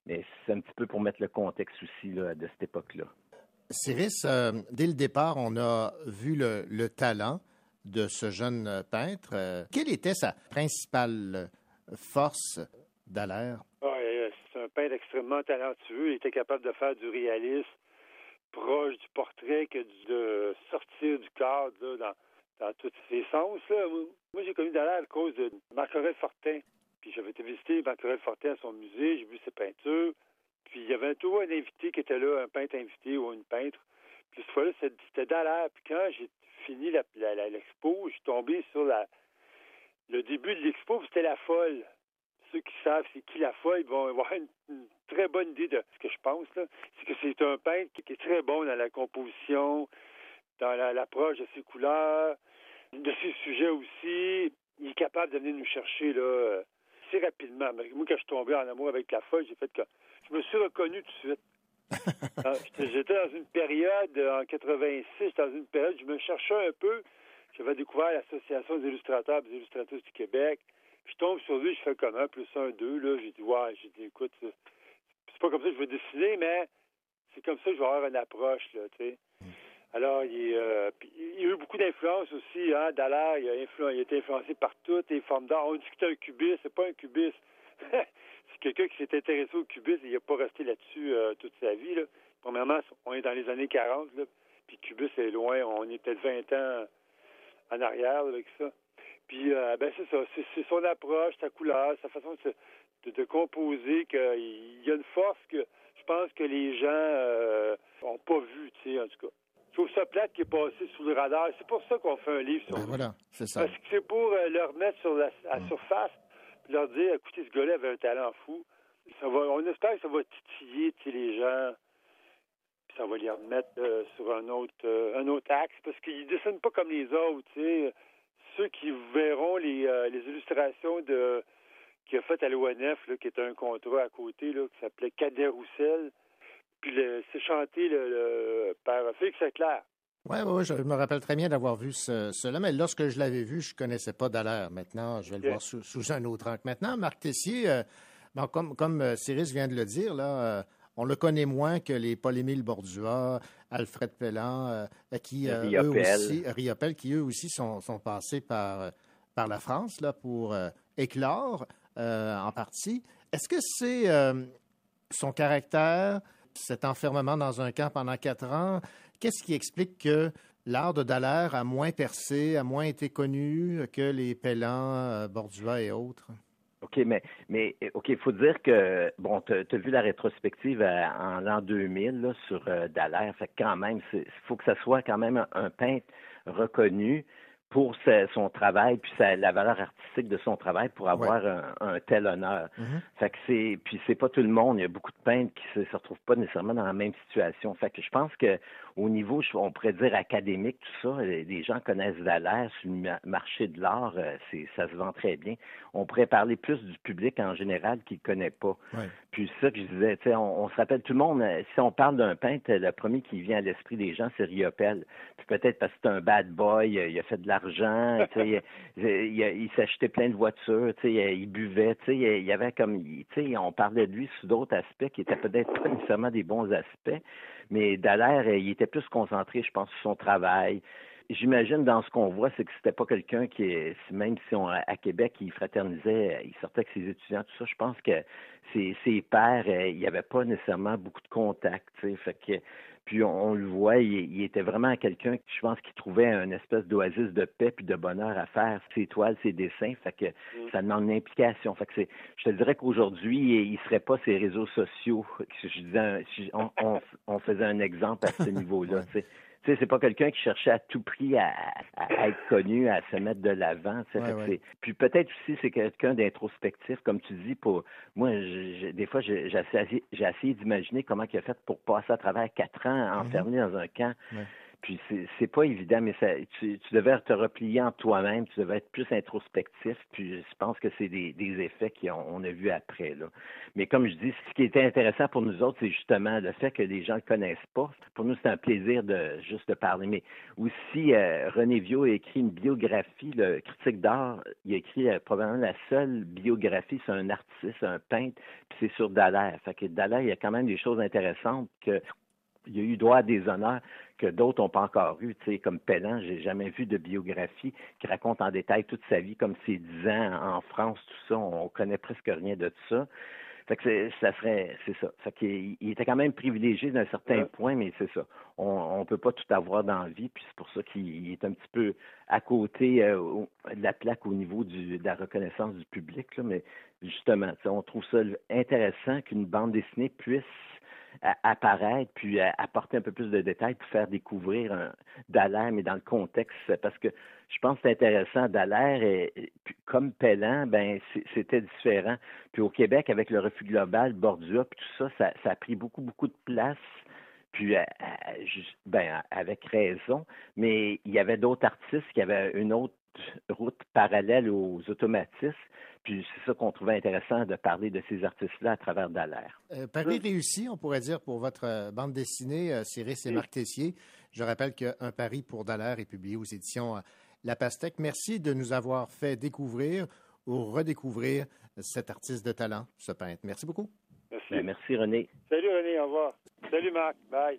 Mais c'est un petit peu pour mettre le contexte aussi là, de cette époque-là. Cyrus, euh, dès le départ, on a vu le, le talent de ce jeune euh, peintre. Euh, quelle était sa principale force Dallaire? Ah, euh, c'est un peintre extrêmement talentueux. Il était capable de faire du réalisme proche du portrait que de sortir du cadre là, dans, dans tous ses sens. Là. Moi, j'ai connu Dallaire à cause de Marc-Aurèle Fortin. Puis j'avais été visiter Marc-Aurèle Fortin à son musée, j'ai vu ses peintures. Puis il y avait toujours un invité qui était là, un peintre invité ou une peintre. Puis cette fois-là, c'était c'était Dallaire. Puis quand j'ai fini la- la- la- l'expo, je suis tombé sur la, le début de l'expo, c'était la folle ceux qui savent c'est qui la folle vont avoir une, une très bonne idée de ce que je pense. C'est que c'est un peintre qui, est très bon dans la composition, dans la- l'approche de ses couleurs. de ses sujets aussi. Il est capable de venir nous chercher là, euh, assez rapidement. Mais Moi, quand je suis tombé en amour avec la feuille, j'ai fait que je me suis reconnu tout de suite. <laughs> Ah, j'étais- dans une période, euh, en 86, dans une période, je me cherchais un peu. J'avais découvert l'Association des illustrateurs et des illustratrices du Québec. Je tombe sur lui, je fais comme un plus un, deux. Là, j'ai dit, ouais, j'ai dit, écoute, c'est c'est pas comme ça que je veux dessiner, mais c'est comme ça que je vais avoir une approche, là, tu sais. Alors, il, euh, il y a eu beaucoup d'influence aussi, hein. Dallaire, il a, il été influencé par toutes les formes d'art. On dit que c'est un cubiste, c'est pas un cubiste. <laughs> c'est quelqu'un qui s'est intéressé au cubisme, il n'a pas resté là-dessus euh, toute sa vie, là. Premièrement, on est dans les années 40, là, puis cubisme est loin, on est peut-être 20 ans en arrière avec ça. Puis, euh, ben c'est ça, c'est, son approche, sa couleur, sa façon de, de, composer, qu'il y a une force que je pense que les gens euh, ont pas vu, tu sais, en tout cas. Je trouve ça plate qui est passé sous le radar. C'est pour ça qu'on fait un livre sur Ben voilà, c'est ça. Parce que c'est pour euh, le remettre sur la à la surface, puis leur dire, écoutez, ce gars-là avait un talent fou. Ça va, on espère que ça va titiller les gens, puis ça va les remettre euh, sur un autre, euh, un autre axe, parce qu'ils dessinent pas comme les autres. Ceux qui verront les, les illustrations de qu'il a fait à l'ONF, qui était un contrat à côté, là, qui s'appelait Cadet Roussel, puis c'est chanté le, le- par Félix Leclerc. Oui, oui, je me rappelle très bien d'avoir vu ce- cela, mais lorsque je l'avais vu, je ne connaissais pas Dallaire. Maintenant, je vais le voir sous, sous un autre angle. Maintenant, Marc Tessier, euh, bon, comme, comme euh, Cyrus vient de le dire, là, euh, on le connaît moins que les Paul-Émile Bordua, Alfred Pellan, euh, qui, euh, eux aussi, Riopelle, qui eux aussi sont, sont passés par, par la France là, pour euh, éclore euh, en partie. Est-ce que c'est euh, son caractère, cet enfermement dans un camp pendant quatre ans, qu'est-ce qui explique que l'art de Dallaire a moins percé, a moins été connu que les Pellan, euh, Bordua et autres? OK, mais, mais OK, il faut dire que, bon, tu as vu la rétrospective euh, en l'an 2000 là, sur euh, Dallaire. Fait que quand même, il faut que ça soit quand même un peintre reconnu pour son travail, puis sa- la valeur artistique de son travail pour avoir un, un tel honneur. Fait que c'est puis c'est pas tout le monde. Il y a beaucoup de peintres qui se, se retrouvent pas nécessairement dans la même situation. Fait que je pense que au niveau, on pourrait dire académique, tout ça, les, les gens connaissent sur le ma- marché de l'art, euh, c'est ça se vend très bien. On pourrait parler plus du public en général qui le connaît pas. Puis ça que je disais, on, on se rappelle tout le monde, euh, si on parle d'un peintre, le premier qui vient à l'esprit des gens, c'est Riopelle. Puis peut-être parce que c'est un bad boy, euh, il a fait de l'argent, il, il, s'achetait plein de voitures, il buvait, il y avait comme, on parlait de lui sous d'autres aspects qui étaient peut-être pas nécessairement des bons aspects, mais Dallaire, euh, il était plus concentré, je pense, sur son travail. J'imagine dans ce qu'on voit, c'est que c'était pas quelqu'un qui, même si on à Québec, il fraternisait, il sortait avec ses étudiants, tout ça. Je pense que ses, pairs, euh, il n'y avait pas nécessairement beaucoup de contacts. Fait que puis on, on le voit, il, il était vraiment quelqu'un, je pense, qui trouvait une espèce d'oasis de paix puis de bonheur à faire ses toiles, ses dessins. Fait que ça demande une implication. Fait que c'est, je te dirais qu'aujourd'hui, il serait pas ces réseaux sociaux. Si je disais, un- si on, on, on faisait un exemple à ce niveau-là. Tu sais, c'est pas quelqu'un qui cherchait à tout prix à, être connu, à se mettre de l'avant. Ouais, Puis peut-être aussi, c'est quelqu'un d'introspectif, comme tu dis. Pour moi, je- des fois, j'ai essayé, d'imaginer comment il a fait pour passer à travers quatre ans enfermé dans un camp. Ouais. Puis c'est pas évident, mais ça, tu, devais te replier en toi-même, tu devais être plus introspectif. Puis je pense que c'est des, effets qu'on on a vus après là. Mais comme je dis, ce qui était intéressant pour nous autres, c'est justement le fait que les gens le connaissent pas. Pour nous, c'est un plaisir de juste parler. Mais aussi, euh, René Viau a écrit une biographie, le critique d'art. Il a écrit euh, probablement la seule biographie, c'est un artiste, un peintre, puis c'est sur Dallaire. Fait que Dallaire, il y a quand même des choses intéressantes que il a eu droit à des honneurs que d'autres n'ont pas encore eu. Tu sais, comme Pellan, j'ai jamais vu de biographie qui raconte en détail toute sa vie, comme ses dix ans en France, tout ça. On connaît presque rien de tout ça. Fait que c'est- ça serait, c'est ça. Fait qu'il il était quand même privilégié d'un certain point, mais c'est ça. On, on peut pas tout avoir dans la vie, puis c'est pour ça qu'il est un petit peu à côté euh, de la plaque au niveau du, de la reconnaissance du public. Là, mais justement, on trouve ça intéressant qu'une bande dessinée puisse apparaître, puis apporter un peu plus de détails pour faire découvrir un Dallaire, mais dans le contexte, parce que je pense que c'est intéressant. Dallaire, et, comme Pellan, ben c'était différent. Puis au Québec, avec le refus global, Bordua, puis tout ça, ça a pris beaucoup, beaucoup de place. Puis, euh, euh, juste- ben, avec raison, mais il y avait d'autres artistes qui avaient une autre route parallèle aux automatistes. Puis c'est ça qu'on trouvait intéressant de parler de ces artistes-là à travers Dallaire. Euh, pari réussi, on pourrait dire, pour votre euh, bande dessinée, euh, Cyrus et Marc Tessier. Je rappelle qu'un pari pour Dallaire est publié aux éditions euh, La Pastèque. Merci de nous avoir fait découvrir ou redécouvrir cet artiste de talent, ce peintre. Merci beaucoup. Merci. Ben, merci René. Salut René, au revoir. Salut Marc, bye.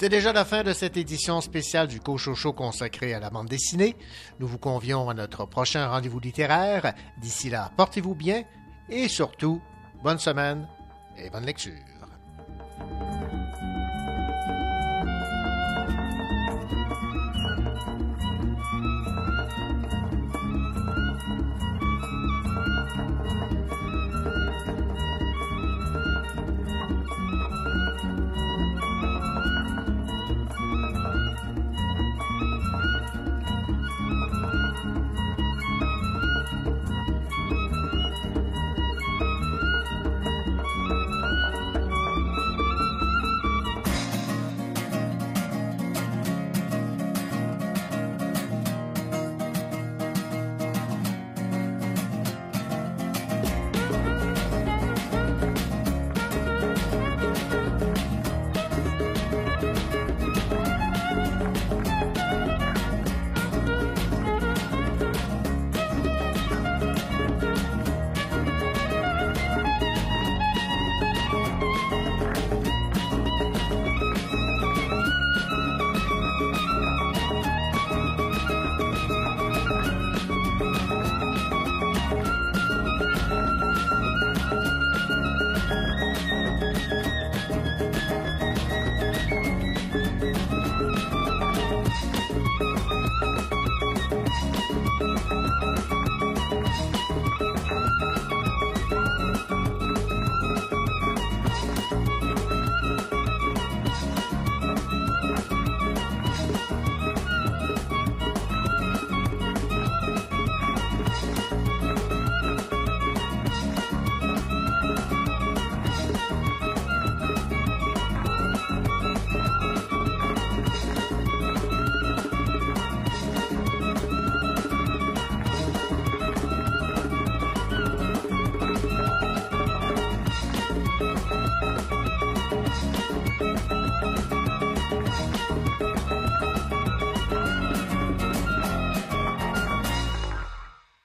C'est déjà la fin de cette édition spéciale du Cochocho consacrée à la bande dessinée. Nous vous convions à notre prochain rendez-vous littéraire. D'ici là, portez-vous bien et surtout, bonne semaine et bonne lecture.